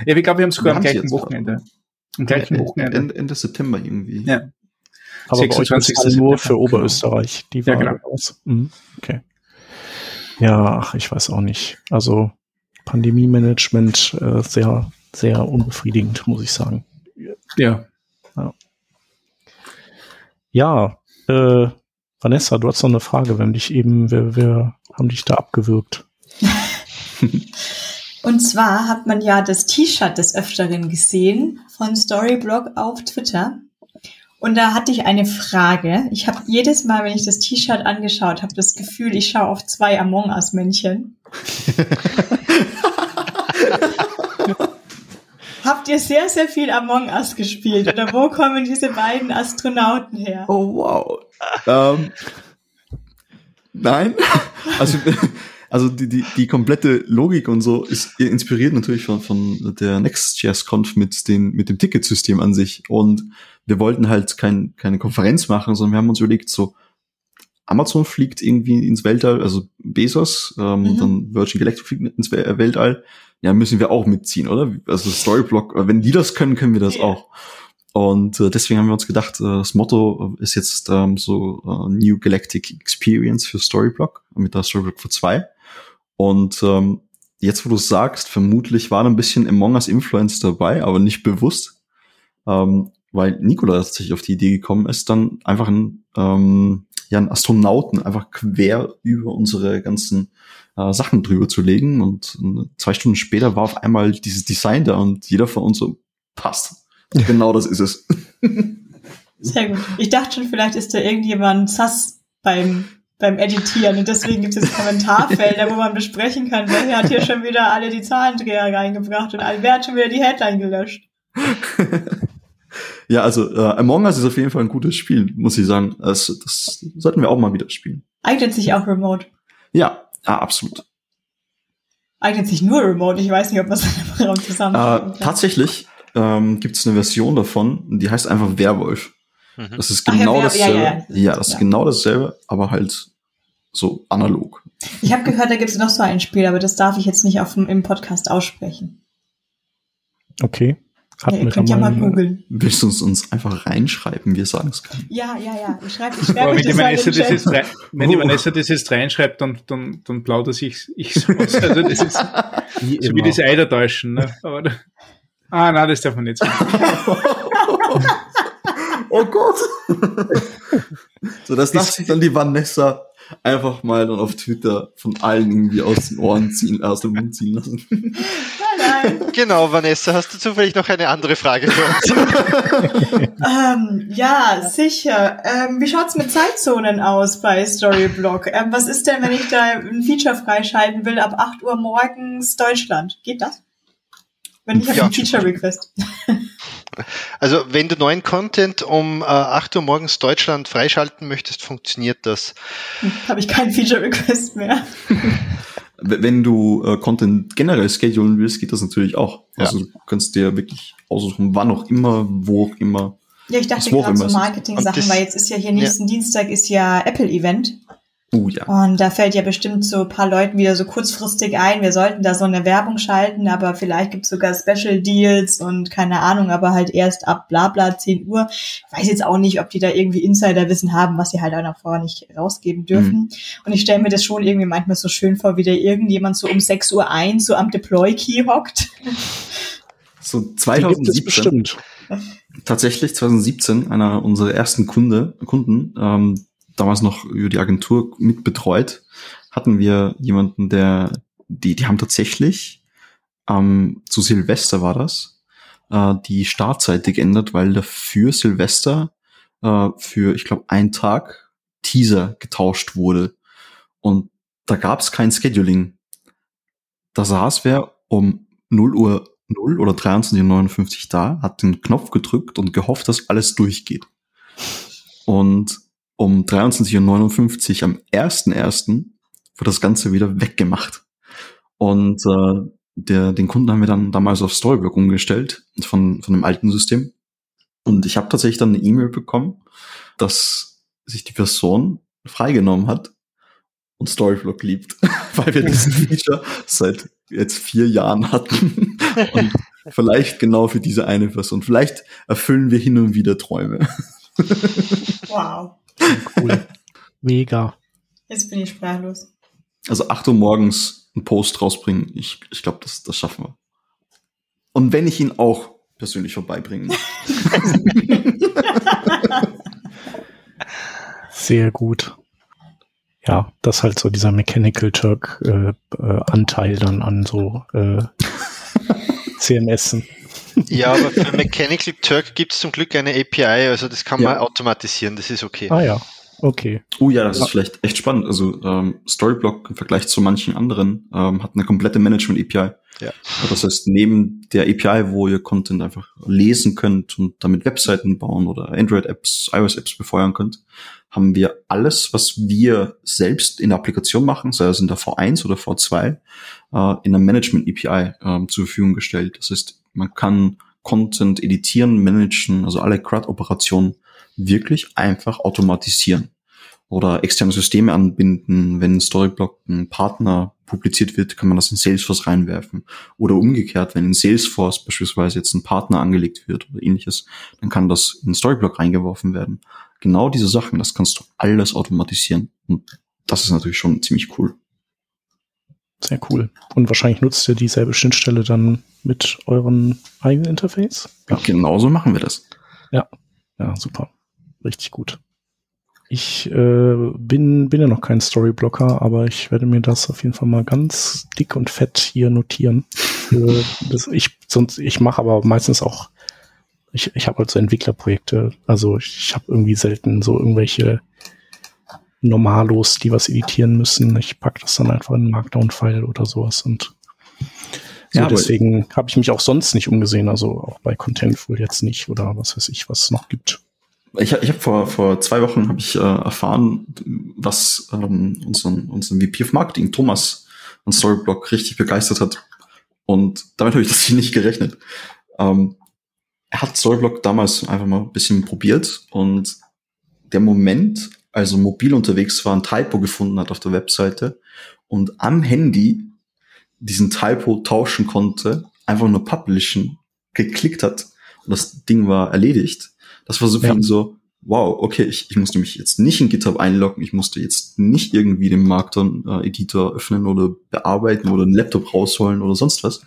Ja, ich glaube, wir haben sogar am gleichen Wochenende. Am gleichen Wochenende. Ende, Ende September irgendwie. Ja. Aber 26. bei euch nur für Oberösterreich, die Wahl ja, genau. aus. Mhm. Okay. Ja, ach, ich weiß auch nicht. Also Pandemie-Management äh, sehr, sehr unbefriedigend, muss ich sagen. Ja. Ja, ja äh, Vanessa, du hast noch eine Frage. Wir haben dich eben, wir, wir haben dich da abgewürgt. [LAUGHS] Und zwar hat man ja das T-Shirt des Öfteren gesehen von Storyblog auf Twitter. Und da hatte ich eine Frage. Ich habe jedes Mal, wenn ich das T-Shirt angeschaut habe, das Gefühl, ich schaue auf zwei Among Us-Männchen. [LAUGHS] Habt ihr sehr, sehr viel Among Us gespielt? Oder wo [LAUGHS] kommen diese beiden Astronauten her? Oh, wow. Ähm, nein. [LAUGHS] Also, also die, die, die komplette Logik und so ist inspiriert natürlich von, von der Next.js-Conf mit, den, mit dem Ticketsystem an sich. Und wir wollten halt kein, keine Konferenz machen, sondern wir haben uns überlegt, so Amazon fliegt irgendwie ins Weltall, also Bezos, ähm, mhm. dann Virgin Galactic fliegt ins Weltall. Ja, müssen wir auch mitziehen, oder? Also Storyblock, wenn die das können, können wir das ja. auch. Und äh, deswegen haben wir uns gedacht, äh, das Motto ist jetzt ähm, so äh, New Galactic Experience für Storyblock mit der Storyblock für zwei. Und ähm, jetzt, wo du sagst, vermutlich war da ein bisschen Among Us Influence dabei, aber nicht bewusst, ähm, weil Nikola tatsächlich auf die Idee gekommen ist, dann einfach ein, ähm, ja, einen Astronauten einfach quer über unsere ganzen äh, Sachen drüber zu legen. Und äh, zwei Stunden später war auf einmal dieses Design da und jeder von uns so, passt. Genau das ist es. Sehr gut. Ich dachte schon, vielleicht ist da irgendjemand sass beim beim Editieren und deswegen gibt es Kommentarfelder, wo man besprechen kann, wer hat hier schon wieder alle die Zahlendreher reingebracht und wer hat schon wieder die Headline gelöscht. ja, also äh, Among Us ist auf jeden Fall ein gutes Spiel, muss ich sagen. Das, das sollten wir auch mal wieder spielen. Eignet sich auch remote. Ja, ja absolut. Eignet sich nur remote. Ich weiß nicht, ob man es im Raum zusammen. Äh, tatsächlich ähm, gibt es eine Version davon, die heißt einfach Werwolf. Mhm. Das ist genau ja, dasselbe. Ja, ja, ja. das ist genau dasselbe, aber halt so analog. Ich habe gehört, da gibt es noch so ein Spiel, aber das darf ich jetzt nicht auf dem, im Podcast aussprechen. Okay. Hatten ja, ihr könnt ja mal googeln. Willst du uns, uns einfach reinschreiben, wir sagen es können? Ja, ja, ja. Ich schreibe ich [LAUGHS] schreib wenn, die Vanessa das jetzt rein, wenn die Vanessa das jetzt reinschreibt, dann, dann, dann plaudere ich ich so aus. Also das ist [LAUGHS] wie so wie das Eidertäuschen. Ne? Aber, ah, nein, das darf man nicht sagen. [LAUGHS] oh Gott. so, das darf sich dann die Vanessa einfach mal dann auf Twitter von allen irgendwie aus den Ohren ziehen, aus dem Mund ziehen lassen. Nein. [LAUGHS] Genau, Vanessa, hast du zufällig noch eine andere Frage für uns? [LAUGHS] ähm, ja, sicher. Ähm, wie schaut's mit Zeitzonen aus bei Storyblock? Ähm, was ist denn, wenn ich da ein Feature freischalten will ab 8 Uhr morgens Deutschland? Geht das? Wenn ich ja. einen Feature-Request. [LAUGHS] Also wenn du neuen Content um äh, 8 Uhr morgens Deutschland freischalten möchtest, funktioniert das. Habe ich keinen Feature-Request mehr. Wenn du äh, Content generell schedulen willst, geht das natürlich auch. Ja. Also du kannst dir wirklich aussuchen, wann auch immer, wo auch immer. Ja, ich dachte gerade so Marketing-Sachen, weil jetzt ist ja hier nächsten ja. Dienstag ist ja Apple-Event. Uh, ja. Und da fällt ja bestimmt so ein paar Leuten wieder so kurzfristig ein, wir sollten da so eine Werbung schalten, aber vielleicht gibt's sogar Special Deals und keine Ahnung, aber halt erst ab bla bla 10 Uhr. Ich weiß jetzt auch nicht, ob die da irgendwie Insiderwissen haben, was sie halt auch noch vorher nicht rausgeben dürfen. Mhm. Und ich stelle mir das schon irgendwie manchmal so schön vor, wie da irgendjemand so um 6 Uhr ein so am Deploy-Key hockt. So 2017. Tatsächlich 2017, einer unserer ersten Kunde, Kunden, ähm, damals noch über die Agentur mit betreut, hatten wir jemanden, der, die, die haben tatsächlich, ähm, zu Silvester war das, äh, die Startseite geändert, weil dafür Silvester äh, für, ich glaube, einen Tag Teaser getauscht wurde. Und da gab es kein Scheduling. Da saß wer um 0 Uhr 0 oder 23.59 Uhr da, hat den Knopf gedrückt und gehofft, dass alles durchgeht. Und um 23.59 Uhr am 1.1. wird das Ganze wieder weggemacht. Und äh, der, den Kunden haben wir dann damals auf Storyblock umgestellt von, von dem alten System. Und ich habe tatsächlich dann eine E-Mail bekommen, dass sich die Person freigenommen hat und Storyblock liebt, [LAUGHS] weil wir diesen [LAUGHS] Feature seit jetzt vier Jahren hatten. Und vielleicht genau für diese eine Person. Vielleicht erfüllen wir hin und wieder Träume. Wow. Cool. Mega. Jetzt bin ich sprachlos. Also 8 Uhr morgens einen Post rausbringen, ich, ich glaube, das, das schaffen wir. Und wenn ich ihn auch persönlich vorbeibringen [LAUGHS] Sehr gut. Ja, das ist halt so dieser Mechanical Turk äh, äh, Anteil dann an so äh, [LAUGHS] CMS. Ja, aber für Mechanical Turk gibt es zum Glück eine API, also das kann ja. man automatisieren, das ist okay. Ah ja, okay. Oh ja, das ja. ist vielleicht echt spannend. Also ähm, Storyblock im Vergleich zu manchen anderen ähm, hat eine komplette Management-API. Ja. Das heißt, neben der API, wo ihr Content einfach lesen könnt und damit Webseiten bauen oder Android-Apps, iOS-Apps befeuern könnt, haben wir alles, was wir selbst in der Applikation machen, sei es in der V1 oder V2, äh, in der Management-API äh, zur Verfügung gestellt. Das heißt, man kann Content editieren, managen, also alle CRUD-Operationen wirklich einfach automatisieren oder externe Systeme anbinden. Wenn Storyblock ein Partner publiziert wird, kann man das in Salesforce reinwerfen. Oder umgekehrt, wenn in Salesforce beispielsweise jetzt ein Partner angelegt wird oder ähnliches, dann kann das in Storyblock reingeworfen werden. Genau diese Sachen, das kannst du alles automatisieren. Und das ist natürlich schon ziemlich cool. Sehr cool. Und wahrscheinlich nutzt ihr dieselbe Schnittstelle dann mit eurem eigenen Interface? Ja, genauso machen wir das. Ja, ja, super. Richtig gut. Ich äh, bin, bin ja noch kein Storyblocker, aber ich werde mir das auf jeden Fall mal ganz dick und fett hier notieren. Für [LAUGHS] das, ich sonst, ich mache aber meistens auch, ich, ich habe halt so Entwicklerprojekte. Also ich, ich habe irgendwie selten so irgendwelche Normalos, die was editieren müssen. Ich pack das dann einfach in einen Markdown-File oder sowas und so ja, deswegen habe ich mich auch sonst nicht umgesehen, also auch bei Contentful jetzt nicht oder was weiß ich, was es noch gibt. Ich, ich habe vor, vor zwei Wochen habe ich äh, erfahren, was ähm, unseren, unseren VP of Marketing, Thomas, an Storyblock richtig begeistert hat. Und damit habe ich das nicht gerechnet. Ähm, er hat Storyblock damals einfach mal ein bisschen probiert und der Moment, also mobil unterwegs war, ein Typo gefunden hat auf der Webseite und am Handy diesen Typo tauschen konnte, einfach nur publishen, geklickt hat und das Ding war erledigt. Das war so für ja. so, wow, okay, ich, ich musste mich jetzt nicht in GitHub einloggen, ich musste jetzt nicht irgendwie den Markdown-Editor öffnen oder bearbeiten oder einen Laptop rausholen oder sonst was.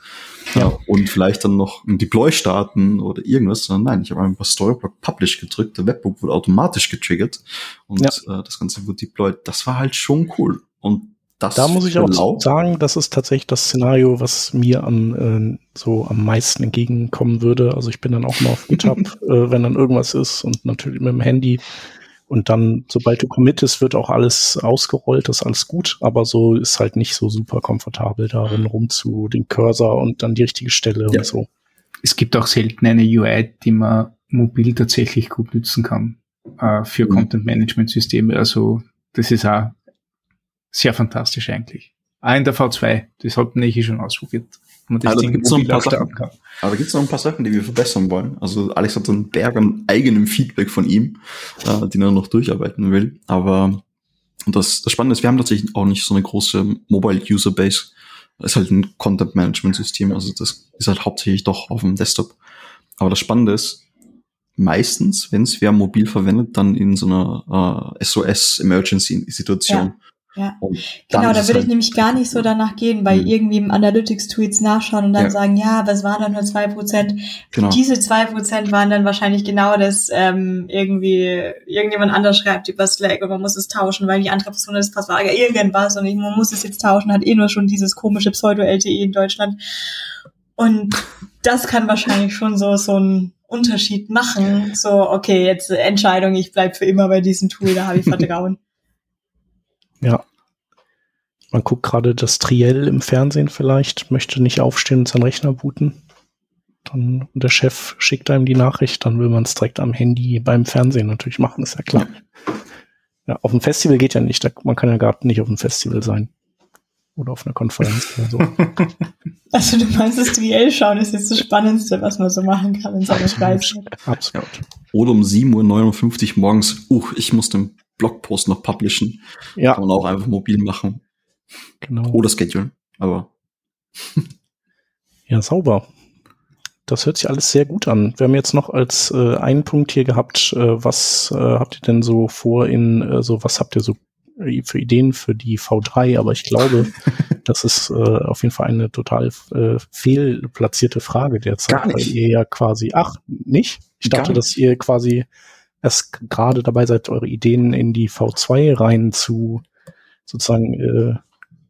Ja. ja. und vielleicht dann noch ein Deploy starten oder irgendwas, sondern nein, ich habe einfach Storyblock Publish gedrückt, der Webbook wurde automatisch getriggert und ja. äh, das Ganze wurde deployed. Das war halt schon cool. Und das da muss ich auch laut. sagen, das ist tatsächlich das Szenario, was mir an äh, so am meisten entgegenkommen würde. Also ich bin dann auch mal auf GitHub, [LAUGHS] äh, wenn dann irgendwas ist und natürlich mit dem Handy. Und dann, sobald du committest, wird auch alles ausgerollt, das ist alles gut, aber so ist halt nicht so super komfortabel darin rum zu den Cursor und dann die richtige Stelle ja. und so. Es gibt auch selten eine UI, die man mobil tatsächlich gut nutzen kann äh, für mhm. Content Management Systeme. Also das ist auch sehr fantastisch eigentlich. Ah, in der V2. Das hat Nechi schon ausprobiert. Man das also, Ding gibt's noch ein paar Sachen, kann. Aber da gibt es noch ein paar Sachen, die wir verbessern wollen. Also Alex hat so einen Berg an eigenem Feedback von ihm, äh, den er noch durcharbeiten will. Aber das, das Spannende ist, wir haben tatsächlich auch nicht so eine große Mobile-User-Base. Das ist halt ein Content-Management-System. Also das ist halt hauptsächlich doch auf dem Desktop. Aber das Spannende ist, meistens, wenn es wer mobil verwendet, dann in so einer äh, SOS-Emergency-Situation. Ja. Ja, genau, da würde halt ich nämlich gar nicht so danach gehen, bei mhm. irgendwie im Analytics-Tweets nachschauen und dann ja. sagen, ja, was waren dann nur zwei Prozent? Genau. Diese zwei Prozent waren dann wahrscheinlich genau das, ähm, irgendwie, irgendjemand anders schreibt über Slack und man muss es tauschen, weil die andere Person das Passwort, irgendwas und ich, man muss es jetzt tauschen, hat eh nur schon dieses komische Pseudo-LTE in Deutschland. Und das kann wahrscheinlich schon so, so ein Unterschied machen. So, okay, jetzt Entscheidung, ich bleib für immer bei diesem Tool, da habe ich [LAUGHS] Vertrauen. Ja. Man guckt gerade das Triell im Fernsehen vielleicht, möchte nicht aufstehen und seinen Rechner booten. Dann und der Chef schickt einem die Nachricht, dann will man es direkt am Handy beim Fernsehen natürlich machen, ist ja klar. Ja, auf dem Festival geht ja nicht, da, man kann ja gar nicht auf dem Festival sein. Oder auf einer Konferenz oder so. [LAUGHS] Also du meinst, das Triell schauen ist jetzt das Spannendste, was man so machen kann in seiner Freizeit. Absolut. Oder um 7.59 Uhr morgens, uh, ich muss den Blogpost noch publishen. Ja. Kann man auch einfach mobil machen. Genau. Oder schedulen, aber. ja, sauber. Das hört sich alles sehr gut an. Wir haben jetzt noch als äh, einen Punkt hier gehabt, äh, was äh, habt ihr denn so vor in, äh, so was habt ihr so für Ideen für die V3, aber ich glaube, [LAUGHS] das ist äh, auf jeden Fall eine total äh, fehlplatzierte Frage derzeit, weil ihr ja quasi, ach, nicht? Ich dachte, dass ihr quasi erst gerade dabei seid, eure Ideen in die V2 rein zu sozusagen äh,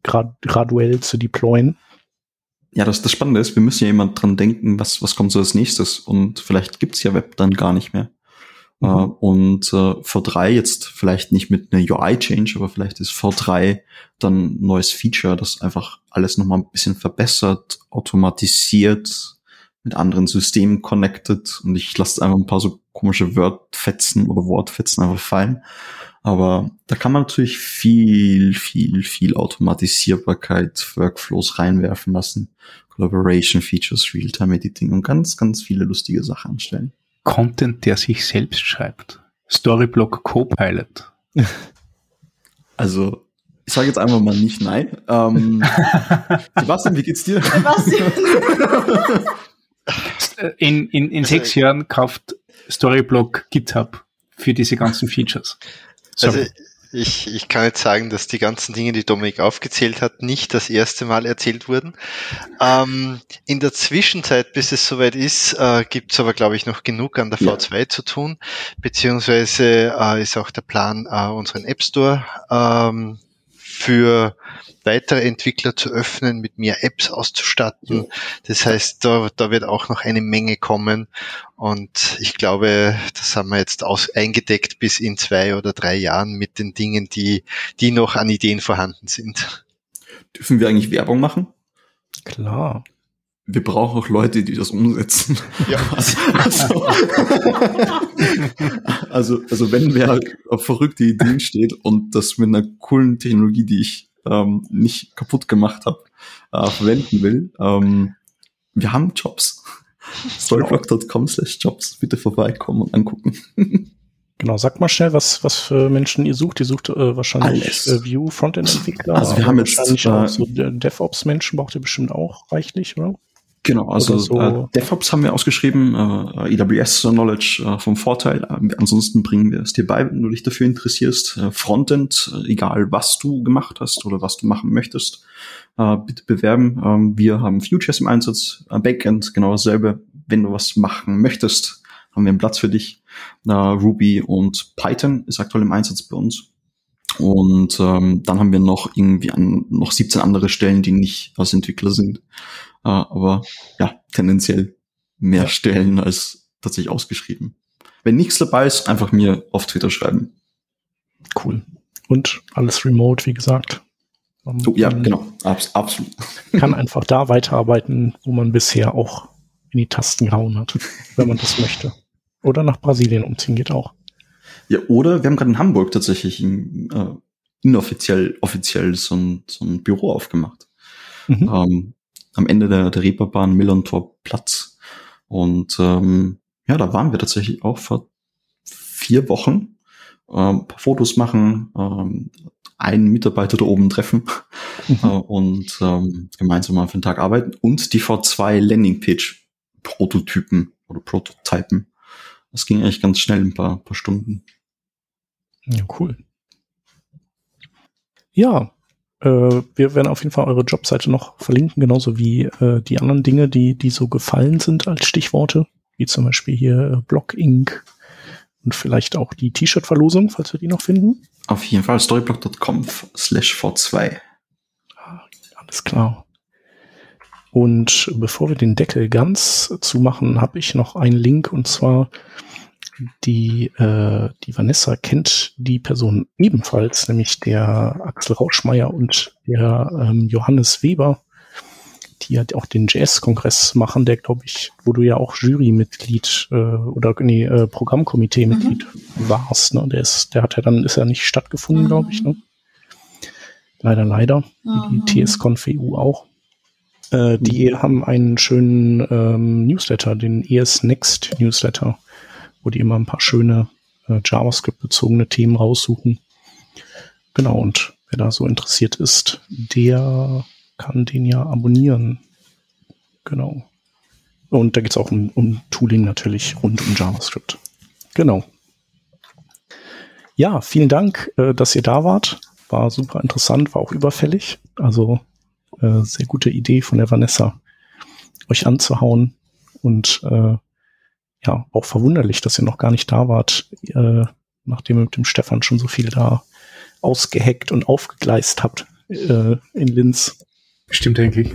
grad, graduell zu deployen. Ja, das, das Spannende ist, wir müssen ja immer dran denken, was, was kommt so als nächstes und vielleicht gibt's ja Web dann gar nicht mehr. Mhm. Uh, und uh, V3 jetzt vielleicht nicht mit einer UI-Change, aber vielleicht ist V3 dann ein neues Feature, das einfach alles nochmal ein bisschen verbessert, automatisiert, mit anderen Systemen connected und ich lasse einfach ein paar so komische Wordfetzen oder Wortfetzen einfach fallen. Aber da kann man natürlich viel, viel, viel Automatisierbarkeit, Workflows reinwerfen lassen. Collaboration Features, Realtime Editing und ganz, ganz viele lustige Sachen anstellen. Content, der sich selbst schreibt. Storyblock Copilot. [LAUGHS] Also, ich sage jetzt einfach mal nicht nein. Ähm, [LAUGHS] Sebastian, wie geht's dir? Sebastian. [LAUGHS] in, in, in sechs also, Jahren kauft Storyblock GitHub für diese ganzen Features. Sorry. Also ich, ich kann jetzt sagen, dass die ganzen Dinge, die Dominik aufgezählt hat, nicht das erste Mal erzählt wurden. Ähm, in der Zwischenzeit, bis es soweit ist, äh, gibt es aber, glaube ich, noch genug an der ja. V2 zu tun, beziehungsweise äh, ist auch der Plan, äh, unseren App Store ähm, für weitere Entwickler zu öffnen, mit mehr Apps auszustatten. Das heißt, da, da wird auch noch eine Menge kommen. Und ich glaube, das haben wir jetzt aus, eingedeckt bis in zwei oder drei Jahren mit den Dingen, die, die noch an Ideen vorhanden sind. Dürfen wir eigentlich Werbung machen? Klar. Wir brauchen auch Leute, die das umsetzen. Ja. [LAUGHS] Also, also, also wenn wer auf verrückte Ideen steht und das mit einer coolen Technologie, die ich ähm, nicht kaputt gemacht habe, äh, verwenden will. Ähm, wir haben Jobs. Storyblock.com slash Jobs. Bitte vorbeikommen und angucken. Genau, sag mal schnell, was, was für Menschen ihr sucht. Ihr sucht äh, wahrscheinlich äh, View Frontend-Entwickler. Also wir haben jetzt wahrscheinlich auch so DevOps-Menschen braucht ihr bestimmt auch reichlich, oder? Genau, also so. äh, DevOps haben wir ausgeschrieben, äh, AWS Knowledge äh, vom Vorteil. Äh, ansonsten bringen wir es dir bei, wenn du dich dafür interessierst. Äh, Frontend, äh, egal was du gemacht hast oder was du machen möchtest, bitte bewerben. Ähm, wir haben Futures im Einsatz, Backend genau dasselbe. Wenn du was machen möchtest, haben wir einen Platz für dich. Ruby und Python ist aktuell im Einsatz bei uns. Und ähm, dann haben wir noch irgendwie an, noch 17 andere Stellen, die nicht als Entwickler sind. Äh, aber ja, tendenziell mehr Stellen als tatsächlich ausgeschrieben. Wenn nichts dabei ist, einfach mir auf Twitter schreiben. Cool. Und alles remote, wie gesagt. Oh, ja, genau. Abs absolut. [LAUGHS] Kann einfach da weiterarbeiten, wo man bisher auch in die Tasten gehauen hat, wenn man das möchte. Oder nach Brasilien umziehen geht auch. Ja, oder wir haben gerade in Hamburg tatsächlich ein, äh, inoffiziell, offiziell so ein, so ein Büro aufgemacht. Mhm. Ähm, am Ende der, der Reeperbahn Millantor Platz. Und ähm, ja, da waren wir tatsächlich auch vor vier Wochen. Ähm, paar Fotos machen, ähm, einen Mitarbeiter da oben treffen mhm. [LAUGHS] äh, und ähm, gemeinsam mal für den Tag arbeiten und die V2 Landingpage Prototypen oder Prototypen. Das ging eigentlich ganz schnell, ein paar, paar Stunden. Ja, cool. Ja, wir werden auf jeden Fall eure Jobseite noch verlinken, genauso wie äh, die anderen Dinge, die, die so gefallen sind als Stichworte, wie zum Beispiel hier äh, Block Inc. und vielleicht auch die T-Shirt-Verlosung, falls wir die noch finden. Auf jeden Fall storyblock.com slash v2. Ah, alles klar. Und bevor wir den Deckel ganz zumachen, habe ich noch einen Link und zwar die, äh, die Vanessa kennt die Person ebenfalls, nämlich der Axel Rauschmeier und der ähm, Johannes Weber, die ja auch den JS-Kongress machen, der glaube ich, wo du ja auch Jurymitglied äh, oder nee, äh, Programmkomitee-Mitglied mhm. warst. Ne? Der ist, der hat ja dann ist ja nicht stattgefunden, mhm. glaube ich. Ne? Leider, leider. Mhm. Die TS-Conf EU auch. Äh, die mhm. haben einen schönen ähm, Newsletter, den ES Next Newsletter, wo die immer ein paar schöne äh, JavaScript-bezogene Themen raussuchen. Genau, und wer da so interessiert ist, der kann den ja abonnieren. Genau. Und da geht es auch um, um Tooling natürlich rund um JavaScript. Genau. Ja, vielen Dank, äh, dass ihr da wart. War super interessant, war auch überfällig. Also äh, sehr gute Idee von der Vanessa, euch anzuhauen. Und äh, ja, auch verwunderlich, dass ihr noch gar nicht da wart, äh, nachdem ihr mit dem Stefan schon so viel da ausgeheckt und aufgegleist habt äh, in Linz. Stimmt eigentlich.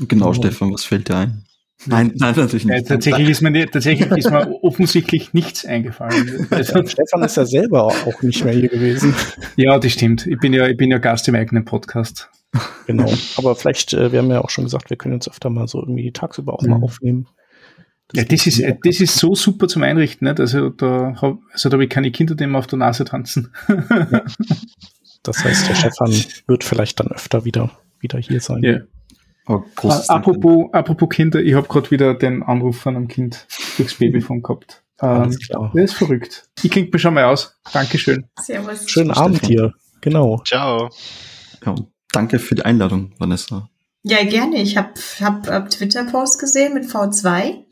Genau, oh. Stefan, was fällt dir ein? Nein, nein, natürlich nicht. Ja, tatsächlich, ist mir, tatsächlich ist mir offensichtlich nichts eingefallen. Also, Stefan ist ja selber auch nicht mehr hier gewesen. Ja, das stimmt. Ich bin ja, ich bin ja Gast im eigenen Podcast. Genau. Aber vielleicht, äh, wir haben ja auch schon gesagt, wir können uns öfter mal so irgendwie tagsüber auch mhm. mal aufnehmen. Das ja, das ist, das ist so super zum Einrichten, nicht? Also da, also da habe ich keine Kinder, die immer auf der Nase tanzen. Ja. [LAUGHS] Das heißt, der Stefan wird vielleicht dann öfter wieder, wieder hier sein. Ja. Oh, apropos, apropos Kinder, ich habe gerade wieder den Anruf von einem Kind durchs Babyphone gehabt. Ähm, der ist verrückt. Ich klinge mir schon mal aus. Dankeschön. Servus. Schönen Abend hier. Genau. Ciao. Ja, danke für die Einladung, Vanessa. Ja, gerne. Ich habe hab, hab Twitter-Post gesehen mit V2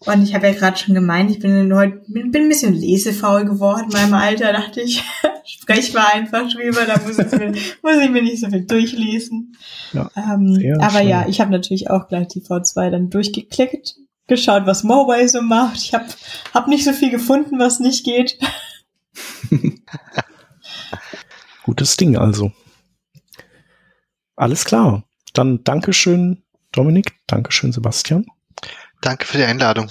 und ich habe ja gerade schon gemeint, ich bin heute bin, bin ein bisschen lesefaul geworden in meinem Alter. Dachte ich, [LAUGHS] sprech mal einfach drüber, da muss ich mir, [LAUGHS] muss ich mir nicht so viel durchlesen. Ja, ähm, aber schön. ja, ich habe natürlich auch gleich die V2 dann durchgeklickt, geschaut, was Mobile so macht. Ich habe hab nicht so viel gefunden, was nicht geht. [LAUGHS] Gutes Ding also. Alles klar. Dann Dankeschön, Dominik. Dankeschön, Sebastian. Danke für die Einladung.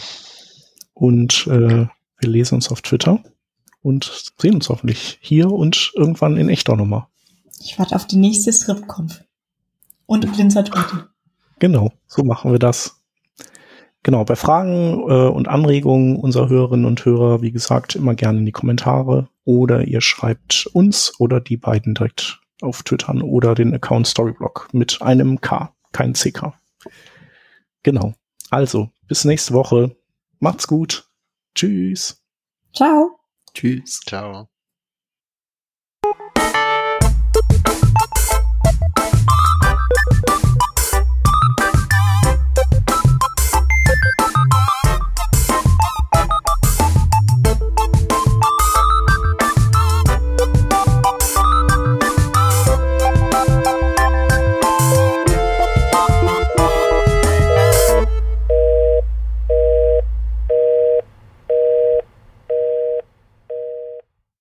Und äh, wir lesen uns auf Twitter und sehen uns hoffentlich hier und irgendwann in echt auch nochmal. Ich warte auf die nächste Stripconf. Und Blinzertorte. Genau, so machen wir das. Genau, bei Fragen äh, und Anregungen unserer Hörerinnen und Hörer, wie gesagt, immer gerne in die Kommentare oder ihr schreibt uns oder die beiden direkt auf Twitter oder den Account Storyblock mit einem K, kein CK. Genau. Also, bis nächste Woche. Macht's gut. Tschüss. Ciao. Tschüss. Ciao.